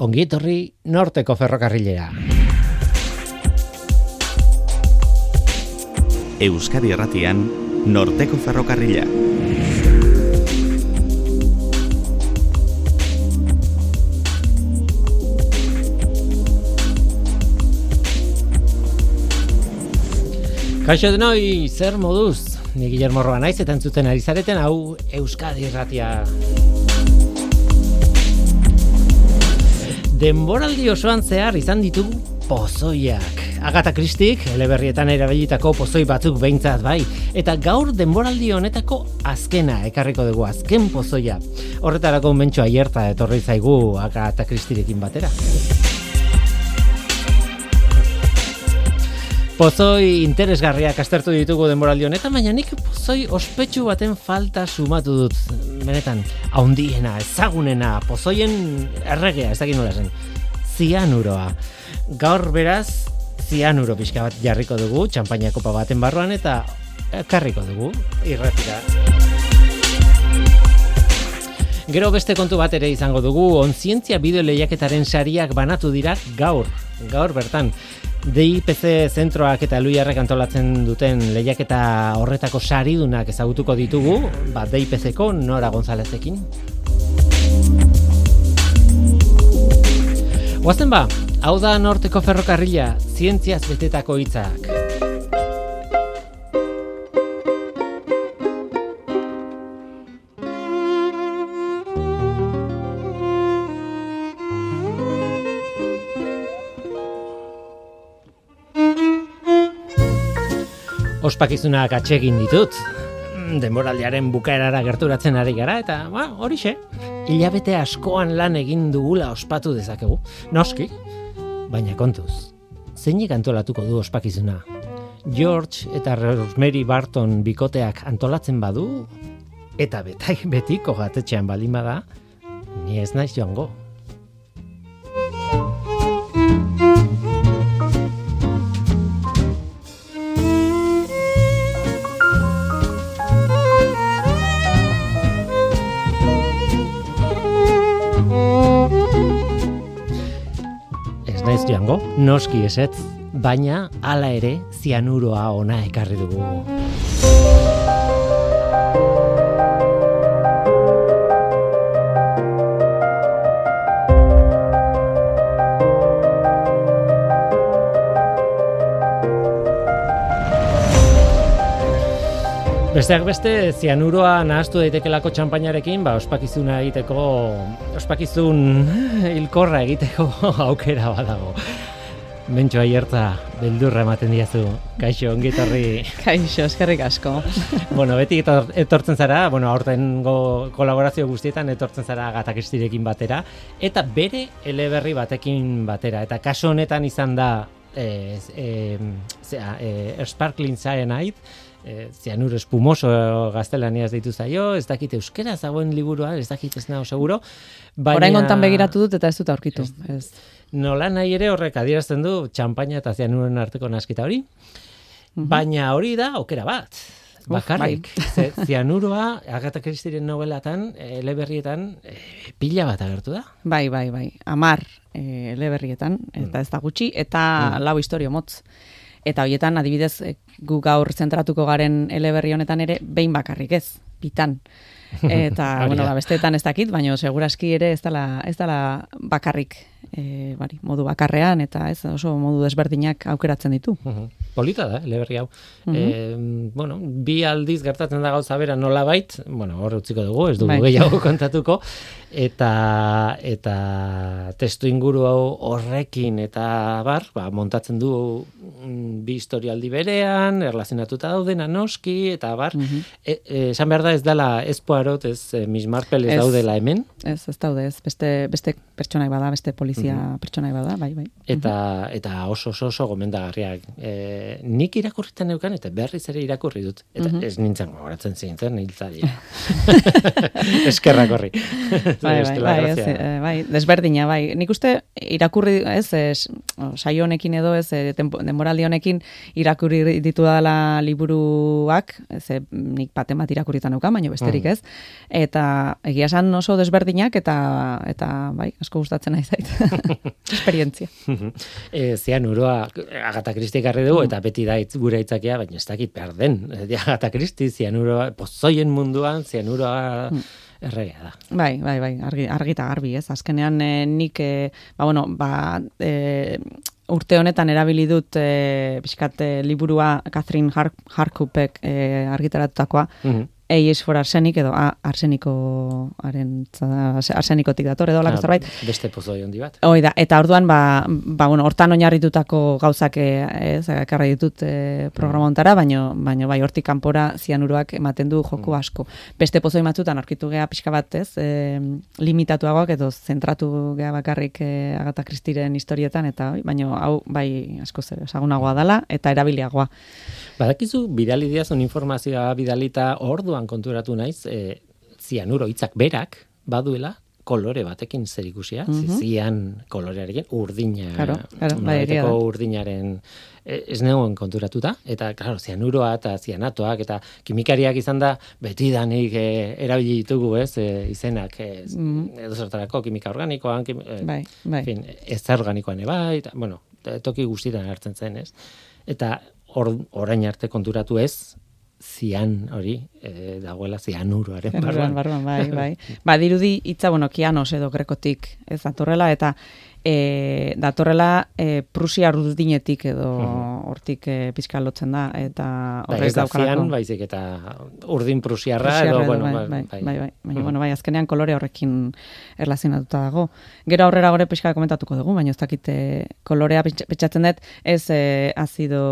ongi etorri norteko ferrokarrilera. Euskadi Erratian, norteko ferrokarrila. Kaixo denoi, zer moduz? Ni Guillermo Roa naiz eta entzuten ari zareten hau Euskadi Erratia. Denboraldi osoan zehar izan ditugu pozoiak. Agata Kristik, eleberrietan erabilitako pozoi batzuk behintzat bai. Eta gaur denboraldi honetako azkena ekarriko dugu, azken pozoia. Horretarako mentxo aierta etorri zaigu Agata Kristirekin batera. Pozoi interesgarriak astertu ditugu denboraldi honetan, baina nik pozoi ospetsu baten falta sumatu dut. Benetan, haundiena, ezagunena, pozoien erregea, ez dakit nola zen. Zianuroa. Gaur beraz, zianuro pixka bat jarriko dugu, txampaina kopa baten barruan, eta karriko dugu, irretira. Gero beste kontu bat ere izango dugu, onzientzia bideo lehiaketaren sariak banatu dira gaur, gaur bertan. DIPC zentroak eta Luiarrek antolatzen duten lehiaketa horretako saridunak ezagutuko ditugu, ba DIPC-ko Nora Gonzalezekin. Guazen ba, hau da norteko ferrokarrila, zientziaz betetako hitzak. Ospakizunak atsegin ditut. Denboraldiaren bukaerara gerturatzen ari gara eta, ba, horixe. Ilabete askoan lan egin dugula ospatu dezakegu. Noski, baina kontuz. Zeinik antolatuko du ospakizuna? George eta Rosemary Barton bikoteak antolatzen badu eta betai betiko gatetxean baldin bada, ni ez naiz joango. Joango, noski esetz, baina hala ere zianuroa ona ekarri dugu. Besteak beste, zianuroa nahaztu daitekelako txampainarekin, ba, ospakizuna egiteko, ospakizun hilkorra egiteko aukera badago. Mentxo aierta, beldurra ematen diazu. Kaixo, ongi etorri. Kaixo, eskerrik asko. bueno, beti etortzen zara, bueno, aurten kolaborazio guztietan etortzen zara gatakistirekin batera, eta bere eleberri batekin batera. Eta kaso honetan izan da, eh, eh, zera, eh, Sparkling Cyanide, e, zianur espumoso gaztelaniaz ditu zaio, ez dakit euskera zagoen liburua, ez dakit ez nago seguro. Baina... Horain gontan begiratu dut eta ez dut aurkitu. Ez. Nola nahi ere horrek adierazten du txampaina eta zianuren arteko naskita hori. Mhm. Baina hori da, okera bat. Bakarrik, bai. zianuroa, Agatha Christieren novelatan, eleberrietan, e, pila bat agertu da. Bai, bai, bai, amar e, eleberrietan, eta mm. ez da gutxi, eta mm. lau historio motz. Eta hoietan adibidez eh, gu gaur zentratuko garen eleberri honetan ere behin bakarrik ez, bitan. Eta bueno, ba besteetan ez dakit, baina segurazki ere ez dela ez dela bakarrik e, bari, modu bakarrean eta ez oso modu desberdinak aukeratzen ditu. Polita da, eleberri hau. e, bueno, bi aldiz gertatzen da gauza bera nola bait, bueno, hor utziko dugu, ez dugu bai. gehiago kontatuko, eta eta testu inguru hau horrekin eta bar, ba, montatzen du mm, bi historialdi berean, erlazionatuta dauden noski, eta bar, mm esan behar da ez dela ez poarot, ez e, Miss Marple ez, ez daudela hemen? Ez, ez daude, ez, beste, beste pertsonak bada, beste polizia mm -hmm. pertsona bada, bai, bai. Eta, eta oso oso oso gomendagarriak. E, nik irakurritan neukan, eta berriz ere irakurri dut. Eta ez nintzen gogoratzen zintzen, niltzaria. Eskerrak horri. bai, bai, bai, ez, eh, bai, desberdina, bai. Nik uste irakurri, ez, ez saio honekin edo, ez, eh, denboraldi honekin irakurri ditu dela liburuak, ez, nik baten bat irakurritan nuka, baina besterik mm. ez. Eta egia esan oso desberdinak, eta, eta bai, asko gustatzen nahi zait. Esperientzia. e, Zian uroa, Agata Kristi garri dugu, mm. eta beti da itz, gure itzakia, baina ez dakit perden. Agata Kristi, Zian uroa, pozoien munduan, Zian uroa... Erregea da. Bai, bai, bai, argi, argita garbi, ez? Azkenean eh, nik, eh, ba, bueno, ba, eh, urte honetan erabili dut pixkat eh, liburua Catherine Harkupek eh, argitaratutakoa, mm A is for arsenic edo a, arsenikoaren arsenikotik dator edo lako ah, zerbait. Beste pozo handi bat. Hoi da, eta orduan ba, ba bueno, hortan oinarritutako gauzak eh, ez ekarri ditut e, programontara, baino baino bai hortik kanpora zianuroak ematen du joko mm. asko. Beste pozo batzutan aurkitu gea pixka bat, ez? E, limitatuagoak edo zentratu gea bakarrik e, Agatha Christieren historietan eta baino hau bai asko zer esagunagoa dala eta erabiliagoa. Badakizu bidali diazun informazioa bidalita orduan konturatu naiz, e, zianuro hitzak berak baduela kolore batekin zer ikusia, mm -hmm. zian kolorearekin, urdina, claro, claro, bai, urdinaren e, ez negoen konturatuta, eta, claro, zianuroa eta zianatoak, eta kimikariak izan da, beti danik e, erabili ditugu, ez, e, izenak, e, mm edo zertarako, kimika organikoan, kim, e, bai, bai. Fin, ez organikoan eba, eta, bueno, toki guztietan hartzen zen, ez? Eta or, orain arte konturatu ez, zian hori, e, dagoela zianuroaren barruan. barruan, bai, bai. ba, dirudi itza, bueno, kianos edo grekotik ez datorrela, eta e, datorrela e, Prusia ardudinetik edo hortik e, pizka lotzen da eta bai, horrez da, daukalako. baizik eta urdin Prusiarra edo, bueno, bai, bai, bai, bai, bai, bai, bueno, bai, azkenean kolore horrekin erlazionatuta dago. Gero aurrera gore pizka komentatuko dugu, baina ez dakite kolorea petxatzen dut, ez e, azido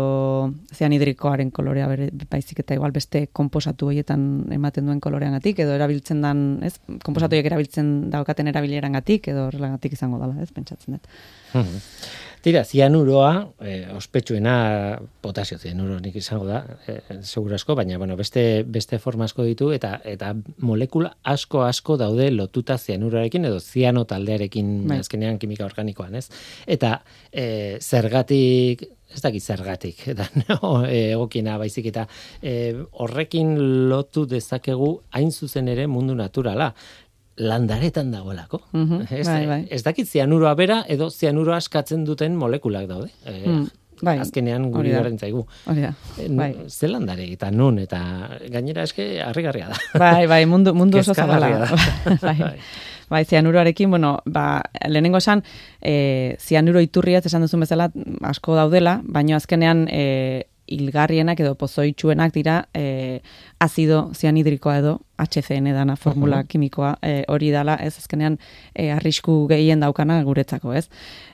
zianidrikoaren kolorea bere, baizik eta igual beste komposatu horietan ematen duen koloreangatik edo erabiltzen dan, ez, komposatu erabiltzen daukaten erabilerangatik edo horrelagatik izango dela, ez, pentsatzen pentsatzen dut. Tira, zianuroa, eh, ospetsuena potasio zianuro nik izango da, eh, segurasko, baina bueno, beste, beste forma asko ditu, eta eta molekula asko asko daude lotuta zianuroarekin, edo ziano taldearekin bai. azkenean kimika organikoan, ez? Eta eh, zergatik, ez dakit zergatik, eta no, egokina baizik, eta eh, horrekin lotu dezakegu hain zuzen ere mundu naturala landaretan dagoelako. Mm -hmm, ez, bai, bai. ez dakit zianuroa bera edo zianuroa askatzen duten molekulak daude. E, bai, azkenean guri garen zaigu. Hori da, eh, bai. Ze landare eta nun, eta gainera eske harrigarria da. Bai, bai, mundu, mundu oso zabala. bai. bai. Bai, zianuroarekin, bueno, ba, lehenengo esan, e, zianuro iturriaz esan duzu bezala asko daudela, baina azkenean e, ilgarrienak edo pozoitsuenak dira e, azido zianidrikoa edo HCN dana formula kimikoa e, hori dala, ez? Azkenean e, arrisku gehien daukana guretzako, ez?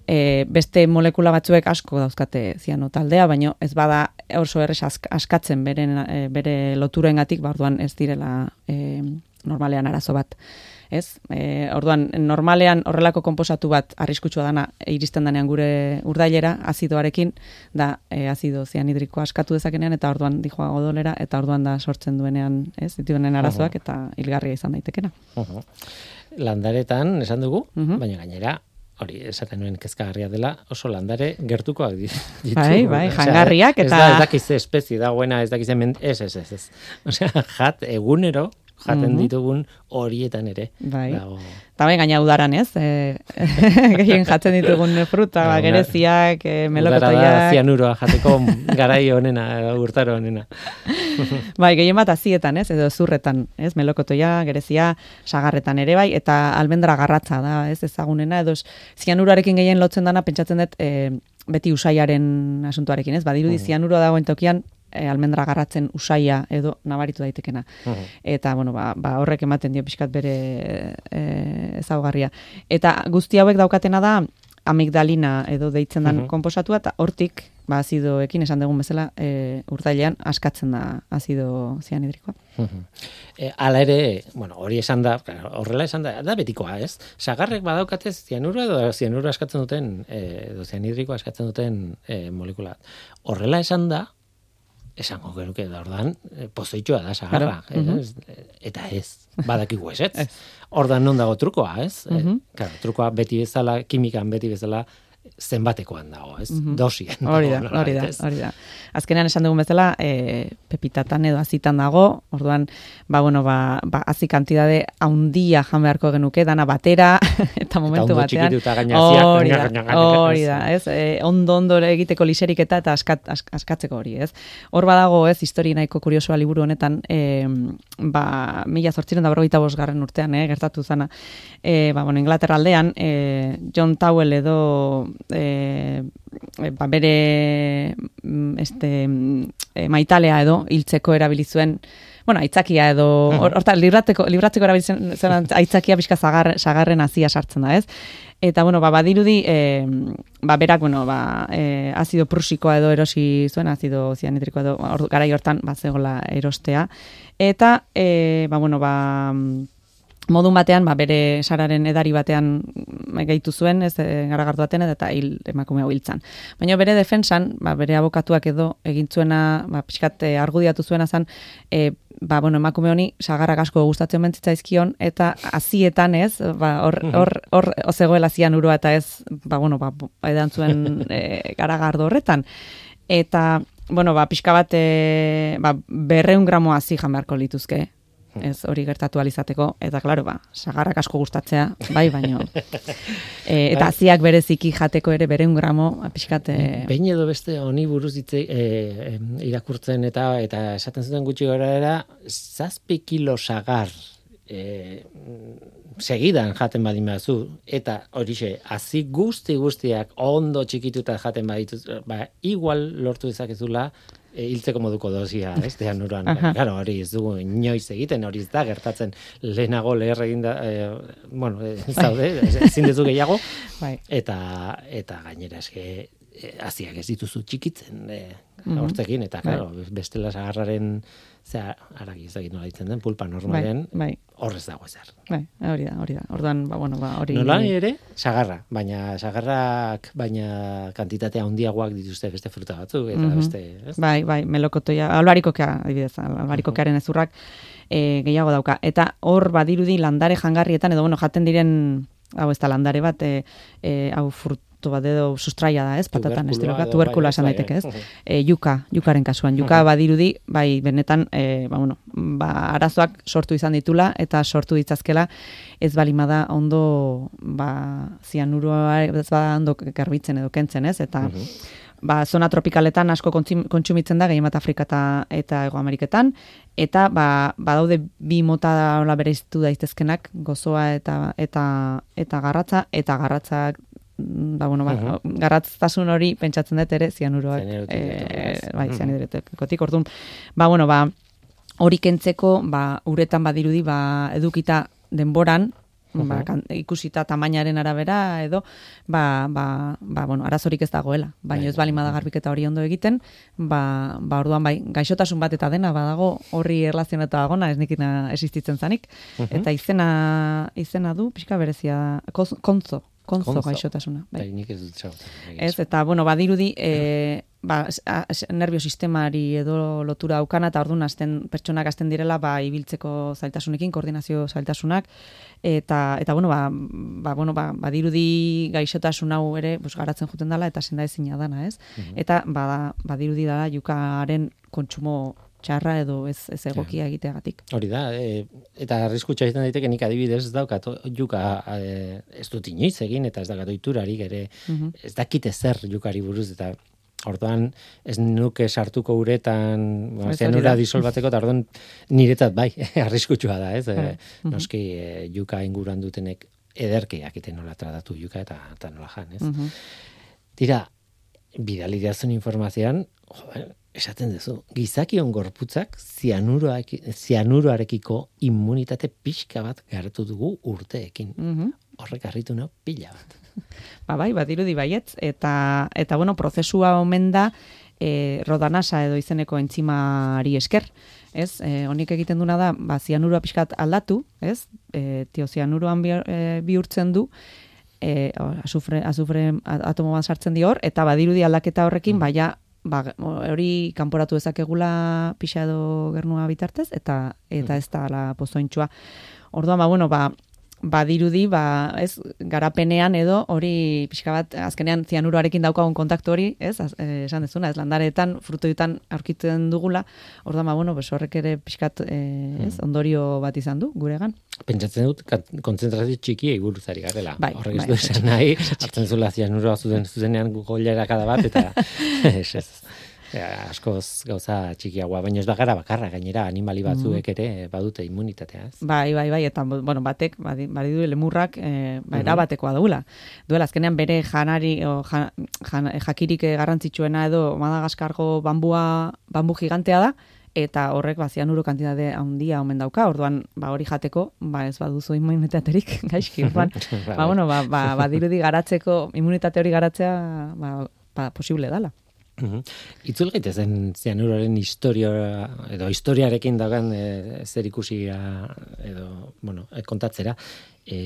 E, beste molekula batzuek asko dauzkate ziano taldea, baina ez bada oso errez askatzen beren, e, bere loturengatik, barduan ez direla e, normalean arazo bat ez? E, orduan, normalean horrelako konposatu bat arriskutsua dana iristen denean gure urdailera azidoarekin, da e, azido zianidriko askatu dezakenean, eta orduan dijoa godolera, eta orduan da sortzen duenean, ez? Dituen arazoak, eta hilgarria izan daitekena. Landaretan, esan dugu, baina gainera, hori esaten nuen kezkagarria dela oso landare gertukoak ditu. Bai, bai, jangarriak eta... Ez da, ez dakiz espezie dagoena, ez dakiz hemen, ez, ez, ez, ez. Osea, jat, egunero, jaten mm ditugun horietan ere. Bai. Dago. Eta bai, gaina udaran ez, e, gehien jatzen ditugun fruta, ba, gereziak, e, melokotoiak. Udara zianuroa jateko garai honena, urtaro honena. bai, gehien bat azietan ez, edo zurretan, ez, melokotoia, gerezia, sagarretan ere bai, eta almendra garratza da, ez, ezagunena, edo zianurarekin gehien lotzen dana, pentsatzen dut, e, beti usaiaren asuntuarekin, ez, badirudi mm. zianuroa dagoen tokian, e, almendra garratzen usaia edo nabaritu daitekena. Eta, bueno, ba, ba, horrek ematen dio pixkat bere e, ezaugarria. Eta guzti hauek daukatena da, amigdalina edo deitzen den uh eta hortik, ba, azidoekin esan dugun bezala, e, urdailean askatzen da azido zianidrikoa. Uh e, ala ere, bueno, hori esan da, horrela esan da, da betikoa, ez? Sagarrek badaukatez zianuro edo zianuro askatzen duten, e, edo zianidrikoa askatzen duten e, molekula. Horrela esan da, esango genuke da ordan eh, pozoitxoa da sagarra, Claro, ez? eta ez, badakigu ez, ez? Ordan non dago trukoa, ez? Mhm. Eh, claro, trukoa beti bezala, kimikan beti bezala, zenbatekoan dago, ez? Dosian. Mhm. Hori da, hori da, hori da. Azkenean esan dugun bezala, e, pepitatan edo azitan dago, orduan, ba, bueno, ba, ba azi kantidade haundia jan beharko genuke, dana batera, eta momentu ondo batean. eta Hori da, hori da, ez? E, ondo ondo egiteko liserik eta eta askat, ask- askatzeko hori, ez? Hor badago, ez, histori nahiko kuriosoa liburu honetan, e, ba, mila zortziren da berrogeita bosgarren urtean, eh, gertatu zana, e, ba, bueno, Inglaterra aldean, e, John Towell edo e, e, ba, bere mm, este, mm, e, maitalea edo hiltzeko erabili zuen bueno, aitzakia edo, hor- horta, libratzeko, libratzeko erabiltzen zen aitzakia pixka zagar, sagarren hazia sartzen da, ez? Eta, bueno, ba, badirudi, e, ba, berak, bueno, ba, e, azido prusikoa edo erosi zuen, azido zianitrikoa edo, ordu, garai hortan, ba, zegoela erostea. Eta, e, ba, bueno, ba, modun batean, ba, bere sararen edari batean gehitu zuen, ez e, garagartu batean, eta hil emakume hau hiltzan. Baina bere defensan, ba, bere abokatuak edo egin zuena, ba, pixkat e, argudiatu zuena zen, e, ba, bueno, emakume honi sagarrak asko gustatzen mentzitzaizkion, eta azietan ez, ba, hor, hor, hor zegoela zian urua, eta ez, ba, bueno, ba, edan zuen e, garagardo horretan. Eta, bueno, ba, pixka bat, e, ba, berreun gramo hazi jan beharko lituzke, ez hori gertatu alizateko, eta klaro, ba, sagarrak asko gustatzea, bai, baino. e, eta haziak bereziki jateko ere bereun gramo, ba, pixkat, e, Behin edo beste honi buruz hitze e, irakurtzen eta eta esaten zuten gutxi gara era, zazpi kilo sagar e, segidan jaten badin bazu, eta horixe, hazi guzti guztiak ondo txikituta jaten badituz, ba, igual lortu dezakezula, hiltzeko moduko dosia, ez. Aha. Claro, hori ez dugu inoiz egiten, hori ez da gertatzen lehenago leher eginda, e, bueno, e, zaude, ezin duzu gehiago, bai. eta eta gainera eske e, haziak ez dituzu txikitzen e, Mhm. hortzekin eta claro bestela sagarraren zea aragi ez dakit nola ditzen den pulpa bai, normalen bai, horrez dago ezer. bai, hori da, hori da. Orduan, ba, bueno, ba, hori... Nola ere sagarra, baina sagarrak baina kantitatea handiagoak dituzte beste fruta batzuk eta Mhm. beste, ez? Bai, bai, melokotoia, albarikokea, adibidez, albarikokearen ezurrak e, gehiago dauka. Eta hor badirudi landare jangarrietan, edo bueno, jaten diren, hau ez da landare bat, e, e, hau frutu bat edo sustraia da, ez? Patatan, estiloka, tuberkula bai, esan bai, daiteke, ez? bai. E, yuka, yukaren kasuan. Yuka badirudi, bai, benetan, e, ba, bueno, ba, arazoak sortu izan ditula, eta sortu ditzazkela, ez balimada ondo, ba, zianuroa, ez ba, ondo garbitzen edo kentzen, ez? Eta, ba, zona tropikaletan asko kontsumitzen da, gehien bat Afrika eta, eta Ego Ameriketan, eta ba, badaude bi mota hola bereiztu daitezkenak, gozoa eta eta eta garratza, eta garratzak ba, bueno, ba, garratztasun hori pentsatzen dut ere zianuroak ez? bai, zianurotik orduan, ba, bueno, ba, hori kentzeko, ba, uretan badirudi, ba, edukita denboran, ba, kan, ikusita tamainaren arabera edo ba, ba, ba, bueno, arazorik ez dagoela. Baina Bai, ez balima da garbiketa hori ondo egiten, ba, ba orduan bai, gaixotasun bat eta dena badago horri erlazionatu dagona, ez nikina existitzen zanik. Eta izena izena du, pixka berezia, koz- kontzo, kontzo, Kontzo. gaixotasuna. Bai. Bai, nik ez dut. Ez, eta, bueno, badirudi, e, ba, a- nervio sistemari edo lotura daukana, eta orduan hasten, pertsonak hasten direla, ba, ibiltzeko zailtasunekin, koordinazio zailtasunak, eta, eta bueno, ba, ba, bueno, ba, badirudi gaixotasun hau ere, bus, garatzen juten dela, eta senda ezina dana, ez? Eta, ba, badirudi da, jukaren kontsumo txarra edo ez, ez egokia egiteagatik. Hori da, e, eta arriskutsa izan daiteke nik adibidez ez daukat juka e, ez dut inoiz egin eta ez daukat oiturarik ere Mhm. ez dakite zer jukari buruz eta orduan ez nuke sartuko uretan ba, da. disolbatzeko eta orduan niretzat bai arriskutsua da ez e. Mhm. noski e, juka inguruan dutenek ederki jakiten nola tratatu juka eta, eta nola jan ez Mhm. Tira, bidali informazioan, jo, esaten duzu, gizakion gorputzak zianuroarekiko immunitate pixka bat garatu dugu urteekin. Mhm. Horrek harritu nau pila bat. Ba bai, badirudi baietz, eta, eta bueno, prozesua omen da e, rodanasa edo izeneko entzimari esker, ez? E, honik egiten duna da, ba, zianurua pixkat aldatu, ez? E, tio, zianuroan bi, e, bihurtzen du, e, azufre, azufre atomo bat sartzen di hor, eta badirudi aldaketa horrekin, baia ba, hori kanporatu ezakegula pixa edo gernua bitartez, eta eta ez da la pozointxua. Orduan, ba, bueno, ba, badirudi, ba, ez, garapenean edo hori pixka bat, azkenean zianuroarekin daukagun kontaktu hori, ez, az, eh, esan dezuna, ez, landaretan, frutoetan aurkitzen dugula, orduan, ba, bueno, bes, horrek ere pixkat, eh, ez, ondorio bat izan du, guregan. Pentsatzen dut, kontzentrazio txiki eguruzari garela. Bai, Horrek ez bai, du esan nahi, hartzen zula zianuroa zuten zuzenean goilera kada bat, eta ez, ez. Ja, askoz gauza txikiagoa, baina ez bagara bakarra, gainera animali batzuek ere badute immunitatea, ez? Bai, bai, bai, eta bueno, batek, badi, badidu lemurrak, e, ba, erabatekoa daula. Duela, azkenean bere janari, o, jan, jan, jakirik eh, garrantzitsuena edo Madagaskargo bambua, bambu gigantea da, eta horrek ba zianuro kantitate handia omen dauka. Orduan, ba hori jateko, ba ez baduzu immunitaterik gaizki. Orduan, ba bueno, ba, ba badirudi garatzeko immunitate hori garatzea, ba, ba posible dala. Mhm. Itzul gaitezen zianuroren historia edo historiarekin dagan e, zer ikusia edo, bueno, e, kontatzera e,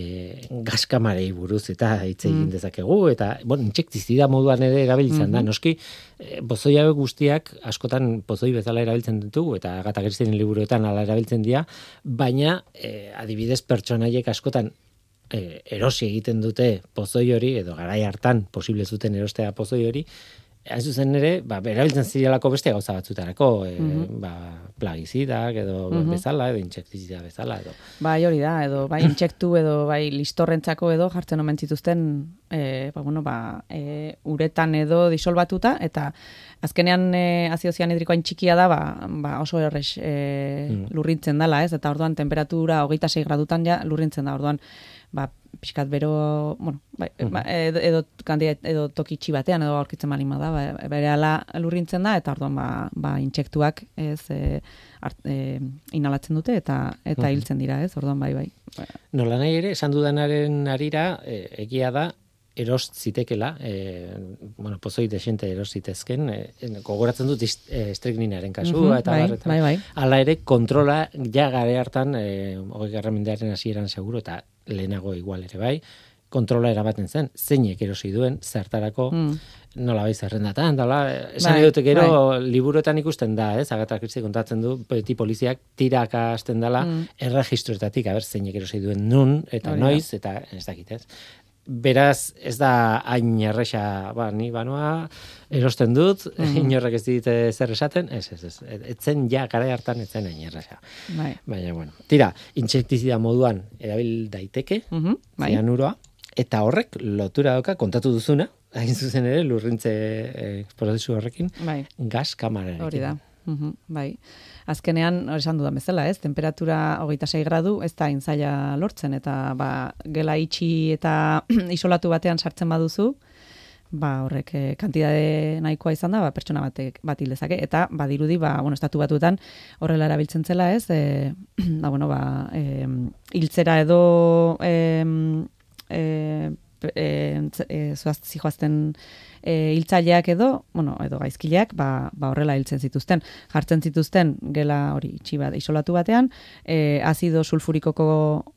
gaskamarei buruz eta hitz egin dezakegu eta bueno, intsektizida moduan ere erabiltzen da. Noski e, pozoi hauek guztiak askotan pozoi bezala erabiltzen ditugu eta Agatha Christien liburuetan hala erabiltzen dira, baina e, adibidez pertsonaiek askotan e, erosi egiten dute pozoi hori edo garai hartan posible zuten erostea pozoi hori hain zuzen ere, ba, erabiltzen zirelako beste gauza batzutarako, e, ba, plagizidak edo bezala, edo intsektizida bezala, edo. Bai, hori da, edo bai intsektu edo bai listorrentzako edo jartzen omen zituzten e, ba, bueno, ba, e, uretan edo disolbatuta eta azkenean e, azio zianidrikoain txikia da, ba, ba oso errex e, lurrintzen dala, ez? Eta orduan temperatura hogeita 6 gradutan ja lurrintzen da, orduan ba, pixkat bero, bueno, bai, ba, edo, edo, kandia- edo toki txi batean edo aurkitzen balima da, ba, bere ala lurrintzen da, eta orduan ba, ba intsektuak ez e, art, e, inhalatzen dute eta eta hiltzen dira, ez? Orduan bai, bai. Nola nahi ere, esan dudanaren arira, e, egia da, eros zitekela, e, bueno, pozoi desente eros zitezken, e, gogoratzen dut estrekninaren kasua, Mhm, eta bai, bar, eta bai, bai. Hala ere, kontrola ja gare hartan, e, hogei garra mendearen hasieran seguro, eta lehenago igual ere bai, kontrola erabaten zen, zeinek erosi duen, zertarako, Mm. nola bai zerrendatan, dala, esan Bai, dute gero liburuetan ikusten da, ez, Agatha Christie kontatzen du, beti poliziak tiraka hasten dela, erregistroetatik, aber, zeinek erosi duen nun, eta Mm. Hori da. noiz, eta ez dakit, ez. Beraz, ez da hain erresa, ba, ni banoa, erosten dut, Mm. inorrek ez dit eh, zer esaten, ez, ez, ez, etzen ja, gara hartan etzen hain erresa. Bai. Baina, bueno, tira, intsektizida moduan erabil daiteke, Mhm, bai. zianuroa, eta horrek lotura dauka kontatu duzuna, hain zuzen ere lurrintze eh, prozesu horrekin, Bai. gas kamararekin. Hori da. Mhm, bai. Azkenean, esan dudan bezala, ez? Temperatura hogeita 6 gradu ez da intzaila lortzen, eta ba, gela itxi eta isolatu batean sartzen baduzu, ba, horrek eh, kantidade nahikoa izan da, ba, pertsona batek bat hil dezake, eta badirudi, ba, bueno, estatu batuetan horrela erabiltzen zela, ez? E, ba, bueno, ba, e, hiltzera edo e, e, e, e, zoaz, zijoazten e, hiltzaileak edo, bueno, edo gaizkileak, ba, ba horrela hiltzen zituzten. Jartzen zituzten gela hori itxi bat isolatu batean, e, azido sulfurikoko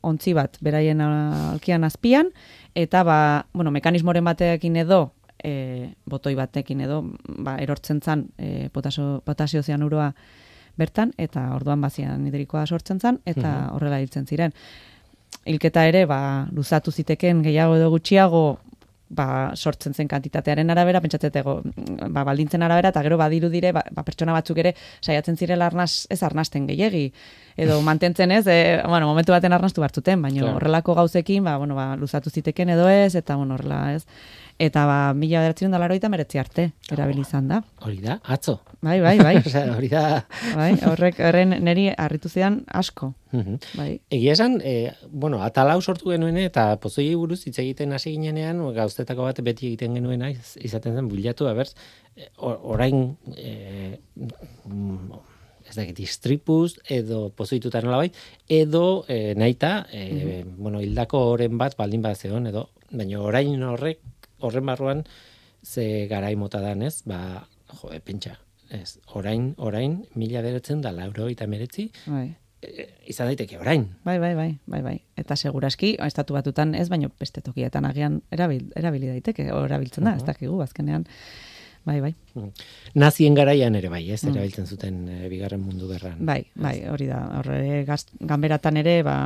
ontzi bat beraien alkian azpian, eta ba, bueno, mekanismoren batekin edo, e, botoi batekin edo, ba, erortzen zan e, potasio, potasio zianuroa bertan, eta orduan bazian hidrikoa sortzen zan, eta horrela hiltzen ziren. Hilketa ere, ba, luzatu ziteken gehiago edo gutxiago, ba, sortzen zen kantitatearen arabera, pentsatzetego, ba, baldintzen arabera, eta gero badiru dire, ba, ba, pertsona batzuk ere saiatzen zirela arnaz, ez arnasten gehiegi, edo mantentzen ez, e, bueno, momentu baten arnastu bartzuten, baina horrelako gauzekin, ba, bueno, ba, luzatu ziteken edo ez, eta bueno, horrela ez. Eta ba, mila bederatzen da laroita meretzi arte, erabili izan da. Hori da, atzo. Bai, bai, bai. Osea, hori da... bai, horrek, horren neri harritu zidan asko. Mhm. Bai. Egia esan, e, bueno, atalau sortu genuen eta pozoi buruz hitz egiten hasi ginenean, gauztetako bat beti egiten genuena iz- izaten zen bilatu, abertz, e, o- orain e, mm, ez dakit, istripuz edo pozoituta nolabait, edo e, naita, e, bueno, hildako oren bat baldin bat zeon, edo, baina orain horrek, horren barruan, ze garai mota dan, ez, ba, jo, pentsa, ez, orain, orain, mila beretzen da lauro eta meretzi, Bai. e, izan daiteke orain. Bai, bai, bai, bai, bai. Eta seguraski, estatu batutan ez, baino beste tokietan agian erabil, erabili daiteke, erabiltzen da, ez dakigu, azkenean. bai, bai. Nazien garaian ere bai, ez, erabiltzen zuten e, bigarren mundu gerran. Bai, bai, hori da. Horre, ganberatan ere, ba,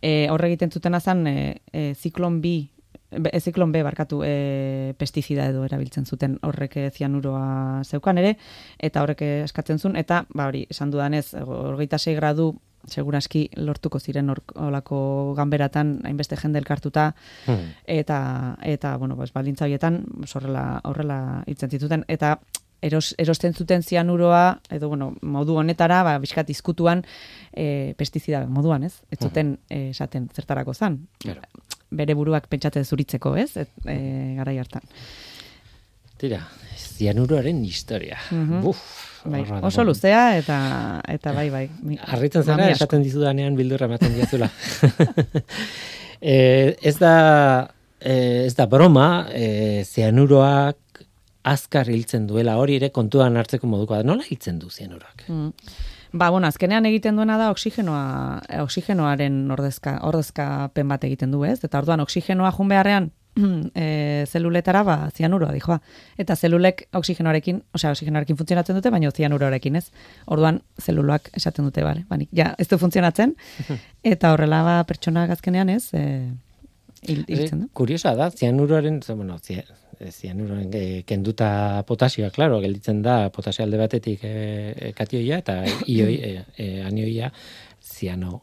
e, horre egiten zuten azan, e, e, ziklon bi, e, ziklon B barkatu e, pestizida edo erabiltzen zuten horrek zianuroa zeukan ere, eta horrek eskatzen zuen, eta, ba, hori, esan dudanez, horgeita sei gradu seguraski lortuko ziren olako ganberatan hainbeste jende elkartuta hmm. eta eta bueno pues baldintza hoietan horrela horrela hitzen zituten eta eros, erosten zuten zianuroa edo bueno modu honetara ba bizkat izkutuan e, pestizida moduan ez ez hmm. zuten e, esaten zertarako zan bere buruak pentsate zuritzeko ez et, e, garai hartan tira zianuroaren historia mm Buf, bai, oso luzea eta eta bai bai. Arritzen zara esaten dizudanean bildurra ematen diazula. eh, ez da eh, ez da broma, eh, zeanuroak azkar hiltzen duela hori ere kontuan hartzeko moduko da. Nola hiltzen du zeanuroak? Mm. Ba, bueno, azkenean egiten duena da oksigenoa, oksigenoaren ordezka, ordezkapen bat egiten du, ez? Eta orduan oksigenoa jun beharrean e, zeluletara ba zianuroa dijoa eta zelulek oksigenoarekin, osea oksigenoarekin funtzionatzen dute, baina zianuroarekin, ez? Orduan zeluloak esaten dute, bale? Ba, ja, ez du funtzionatzen eta horrela ba pertsona gazkenean, ez? Eh, hiltzen du. Kuriosa da, zianuroaren, bueno, zianuroaren e, kenduta potasioa, claro, gelditzen da potasio alde batetik e, katioia eta ioi e, e, anioia ziano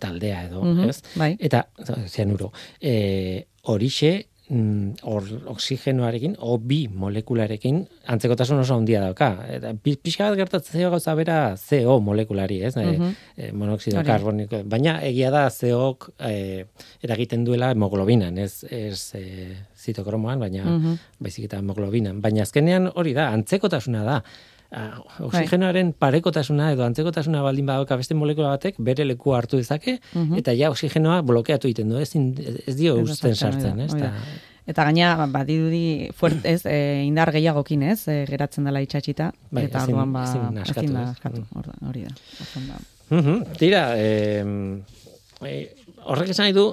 taldea edo, mm -hmm, ez? Bai. Eta zianuro. Eh, horixe mm, or, oksigenoarekin, o bi molekularekin, antzekotasun oso handia dauka. Eta pixka bat gertatzen gauza bera CO molekulari, ez? Mm -hmm. e, monoxido karboniko. Baina egia da COk e, eragiten duela hemoglobinan, ez, ez e, zitokromoan, baina mm baizik eta hemoglobinan. Baina azkenean hori da, antzekotasuna da. Uh, oxigenoaren parekotasuna edo antzekotasuna baldin badauka beste molekula batek bere leku hartu dezake mhm. eta ja oxigenoa blokeatu egiten du ez, ez dio usten sartzen ez eta gaina badirudi fuert ez e, indar gehiagokin ez e, geratzen dela itxatxita bai, eta orduan ba ezin da askatu mm. hori da mm tira eh, horrek esan du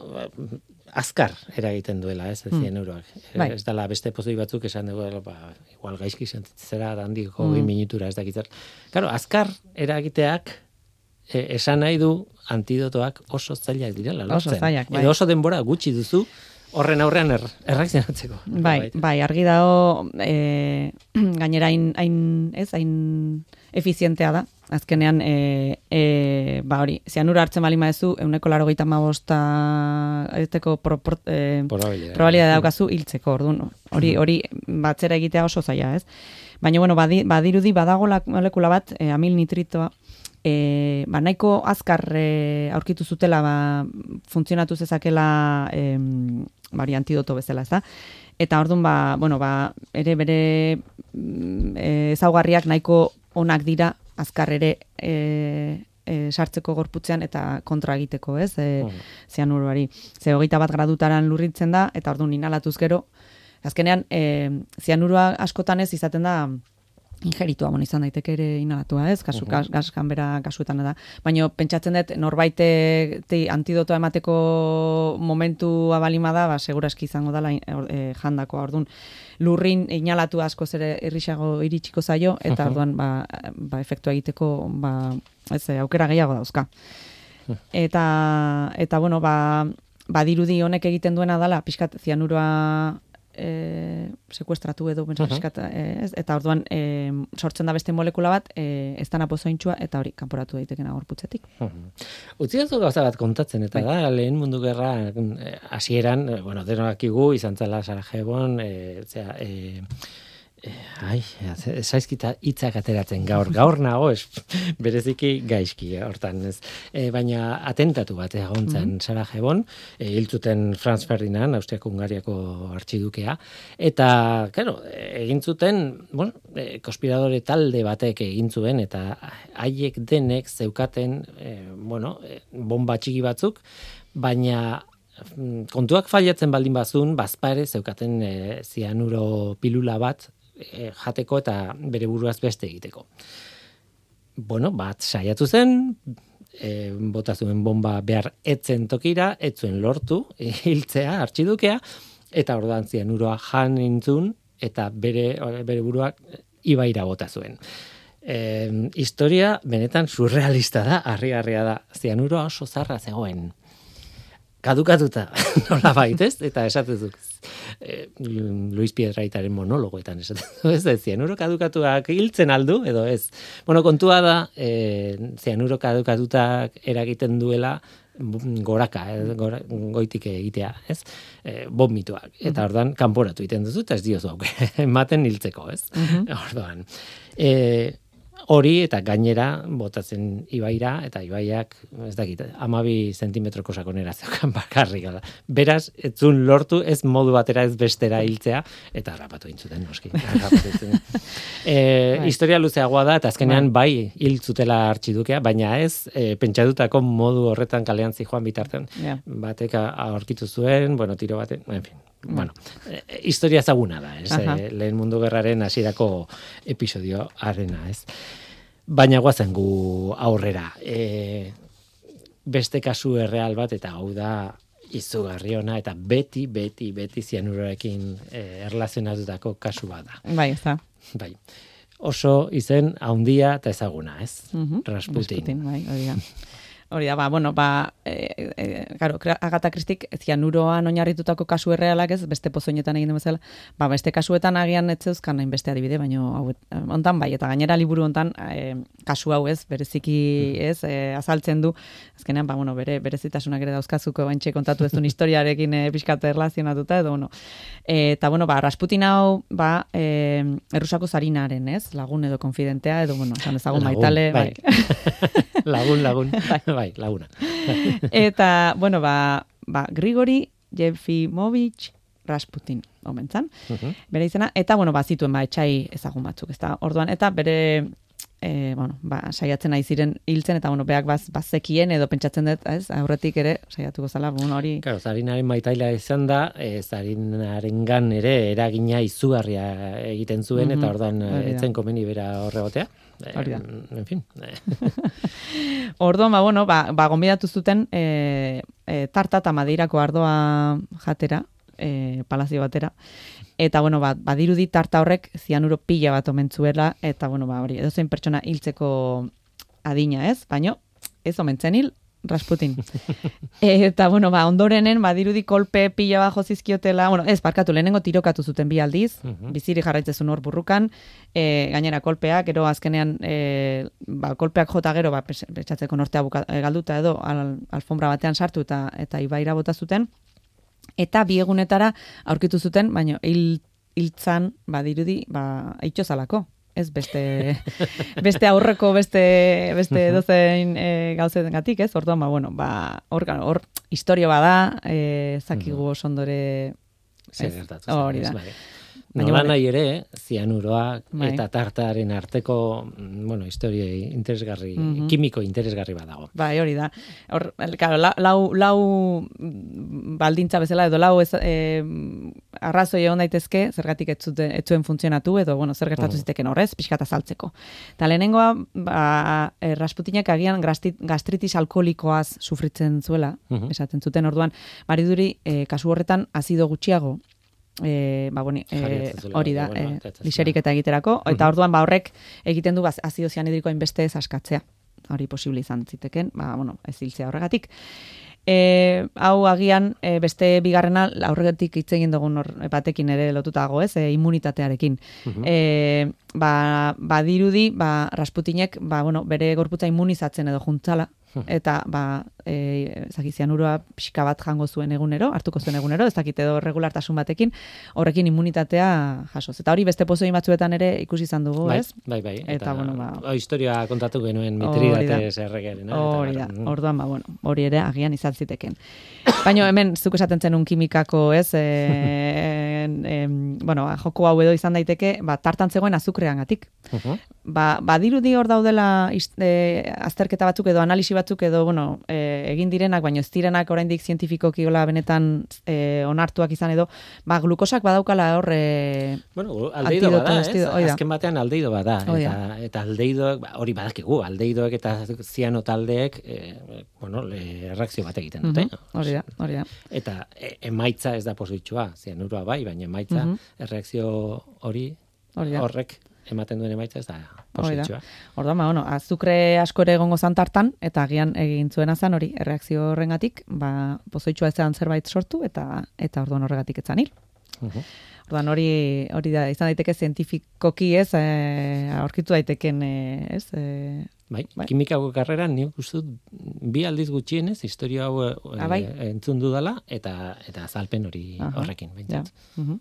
azkar eragiten duela, ez, ez mm. euroak. Bai. Ez dela beste pozoi batzuk esan dugu, ba, igual gaizki sentitzera handiko mm. minutura, ez dakitzer. Claro, azkar eragiteak e, esan nahi du antidotoak oso zailak direla. Oso zailak, bai. Edo oso denbora gutxi duzu, horren aurrean er, erreakzionatzeko. Bai, bai, argi dago, e, gainera hain, hain, ez, hain efizientea da, azkenean e, e, ba hori, zianura hartzen bali maezu, euneko laro gaita mabosta eteko e, probabilidad daukazu hiltzeko, orduan, hori, hori batzera egitea oso zaila, ez? Baina, bueno, badi, badirudi badago molekula bat, e, amil nitritoa, e, ba, nahiko azkar e, aurkitu zutela, ba, funtzionatu zezakela e, bari antidoto bezala, ez da? Eta orduan, ba, bueno, ba, ere bere mm, e, ezaugarriak nahiko onak dira azkar ere e, e, sartzeko gorputzean eta kontra egiteko, ez? E, mm. Zean uruari. Ze hogeita bat gradutaran lurritzen da, eta orduan inalatuz gero. Azkenean, e, zianurua askotan ez izaten da ingeritua, bon, izan daiteke ere inalatua, ez? Kasu, -huh. gas, kanbera kasuetan da. Baina pentsatzen dut, norbaite te, antidotoa emateko momentu abalima da, ba, seguraski izango dela e, jandakoa, orduan lurrin inalatu asko zere irrixago iritsiko zaio, eta orduan, ba, ba, efektua egiteko, ba, ez, aukera gehiago dauzka. Eta, eta bueno, ba, badirudi honek egiten duena dela, pixkat zianuroa e, sekuestratu edo uh -huh. eta orduan e, sortzen da beste molekula bat e, ez da eta hori kanporatu daiteken agorputzetik. Uh -huh. Utsi gauza bat kontatzen eta bai. da lehen mundu gerra hasieran bueno denoakigu izan zela Sarajebon e, zera, e, ai, zaizkita hitzak ateratzen gaur, gaur nago, ez, bereziki gaizki, hortan, ez. E, baina atentatu bat egontzen mm -hmm. Sarajebon, e, hiltzuten Franz Ferdinand, Austriako Ungariako artxidukea, eta, claro, egin zuten, bueno, e, konspiradore talde batek egin zuen, eta haiek denek zeukaten, e, bueno, bomba txiki batzuk, baina mm, kontuak faiatzen baldin bazun, bazpare zeukaten e, zianuro pilula bat e, jateko eta bere buruaz beste egiteko. Bueno, bat saiatu zen, e, bota zuen bomba behar etzen tokira, etzuen lortu, hiltzea, artxidukea, eta ordan zian uroa jan intzun, eta bere, bere buruak ibaira bota zuen. E, historia benetan surrealista da, harri-harria da. Zianuro oso zarra zegoen. Kadukatuta, nola baitez, eta esatezuk. E, Luis Piedraitaren monologoetan esaten ez zianuro kadukatuak hiltzen aldu, edo ez. Bueno, kontua da, e, zianuro kadukatutak eragiten duela, goraka, eh, gora, goitik egitea, ez? E, bombituak. Eta ordan kanporatu egiten duzu, eta ez diozu ematen hiltzeko, ez? Mm Orduan. E, hori eta gainera botatzen ibaira eta ibaiak ez dakit amabi zentimetroko sakonera zeukan bakarrik da. Beraz, etzun lortu ez modu batera ez bestera hiltzea eta rapatu intzuten noski. e, historia luzeagoa da eta azkenean bai, bai hiltzutela artxidukea, baina ez e, pentsatutako modu horretan kalean joan bitarten. Yeah. Batek aurkitu zuen, bueno, tiro baten, en fin, bueno, eh, historia zaguna da, ez? Eh, lehen mundu gerraren hasierako episodio arena, ez? Baina guazen gu aurrera. E, beste kasu erreal bat, eta hau da izugarri ona, eta beti, beti, beti zianuroekin e, erlazionatutako kasu bat da. Bai, ez da. Bai. Oso izen haundia eta ezaguna, ez? Uh Rasputin. Rasputin, bai, Hori da, ba, bueno, ba, e, e, claro, Agata Kristik zianuroan oinarritutako kasu errealak ez, beste pozoinetan egin bezala, ba, beste kasuetan agian etzeuzkan nahin beste adibide, baino hau, ontan bai, eta gainera liburu ontan e, kasu hau ez, bereziki ez, e, azaltzen du, azkenean, ba, bueno, bere, berezitasunak ere dauzkazuko baintxe kontatu ez duen historiarekin e, pixkate erlazionatuta, edo, bueno, e, eta, bueno, ba, Rasputin hau, ba, e, errusako zarinaren, ez, lagun edo konfidentea, edo, bueno, esan ezagun maitale, bai. bai. lagun, lagun, bai bai, laguna. eta, bueno, ba, ba Grigori Jefimovich Rasputin, omentzan. Uh Bere izena, eta, bueno, ba, zituen, ba, etxai ezagun batzuk, ez orduan, eta bere, e, bueno, ba, saiatzen nahi ziren hiltzen, eta, bueno, beak baz, bazekien edo pentsatzen dut, ez, aurretik ere, saiatuko zala, bueno, hori... Claro, zarinaren maitaila izan da, e, zarinaren gan ere, eragina izugarria egiten zuen, eta orduan, etzen komeni bera horregotea. Hori da. En fin. Orduan, ba, bueno, ba, ba gombidatu zuten e, e, tarta eta madeirako ardoa jatera, e, palazio batera. Eta, bueno, ba, badirudi tarta horrek zianuro pila bat omentzuela, eta, bueno, ba, hori, edo pertsona hiltzeko adina, ez? Baina, ez omentzen hil, Rasputin. eta, bueno, ba, ondorenen, badirudi kolpe pila bajo zizkiotela, bueno, ez, parkatu, lehenengo tirokatu zuten bi aldiz, uh -huh. biziri jarraitzezun hor burrukan, e, gainera kolpeak, gero azkenean, e, ba, kolpeak jota gero, ba, petxatzeko nortea buka, e, galduta edo, al, alfombra batean sartu eta eta ibaira bota zuten, eta bi egunetara aurkitu zuten, baina hil, hiltzan, badirudi, ba, itxozalako ez beste beste aurreko beste beste dozein e, gauzengatik, ez? Orduan ba bueno, ba hor hor historia bada, eh zakigu osondore Hori da. Nola nahi ere, zianuroa bai. eta tartaren arteko, mm, bueno, historia interesgarri, mm kimiko interesgarri badago. Bai, hori da. Hor, claro, lau, lau baldintza bezala, edo lau ez, e, arrazoi egon daitezke, zergatik ez zuen funtzionatu, edo, bueno, zer gertatu mm. ziteken horrez, pixkata saltzeko. Ta lehenengoa, ba, e, rasputinak agian gastritis alkoholikoaz sufritzen zuela, mhm. esaten zuten, orduan, bariduri, e, kasu horretan, azido gutxiago, e, ba, boni, e, hori da, e, liserik eta egiterako, eta orduan ba, horrek egiten du azido zianidriko hainbeste ez askatzea. Hori posible izan ziteken, ba, bueno, ez hiltzea horregatik. E, hau agian e, beste bigarrena aurregatik hitz egin dugun hor batekin ere lotutago, ez? E, immunitatearekin. E, ba, badirudi, ba Rasputinek, ba, bueno, bere gorputza immunizatzen edo juntzala, eta ba eh uroa pixka bat jango zuen egunero, hartuko zuen egunero, ez dakit edo regulartasun batekin, horrekin immunitatea jasoz. Eta hori beste pozoi batzuetan ere ikusi izan dugu, bai, ez? Bai, bai. Eta, eta bueno, ba, o, historia kontatu genuen Mitridate zerregaren, eh? Hori da. Mm. Orduan ba, bueno, hori ere agian izan ziteken. Baina hemen zuk esaten zenun kimikako, ez? E, e, bueno, joko hau edo izan daiteke, ba tartan zegoen azukreagatik. Uh -huh. Ba, badirudi hor daudela e, azterketa batzuk edo analisi batzuk edo bueno, e, egin direnak, baino ez direnak oraindik zientifikoki gola benetan e, onartuak izan edo, ba, glukosak badaukala hor e, bueno, aldeido bada, ez? Azken batean aldeido bada. Eta, eta aldeido, ba, hori badakigu, aldeidoek eta ziano taldeek e, bueno, le, reakzio bat egiten dute. Hori da, hori da. Eta e, emaitza ez da positxua, zianurua bai, baina emaitza, Mhm. erreakzio hori, horrek ematen duen emaitza ez da positxoa. Orduan, ba, bueno, azukre asko ere egongo zan tartan, eta agian egin zuena zan hori, erreakzio horrengatik, ba, pozoitxua ez zerbait sortu, eta eta orduan horregatik etzan hil. Mhm. Orduan hori hori da izan daiteke zientifikoki ez eh, aurkitu daiteken eh, ez eh, Bai, Bai. kimikako karrera nik uste dut bi aldiz gutxienez historia hau eh, Ah, bai. entzun dudala eta eta azalpen hori Aha, horrekin ja. mhm.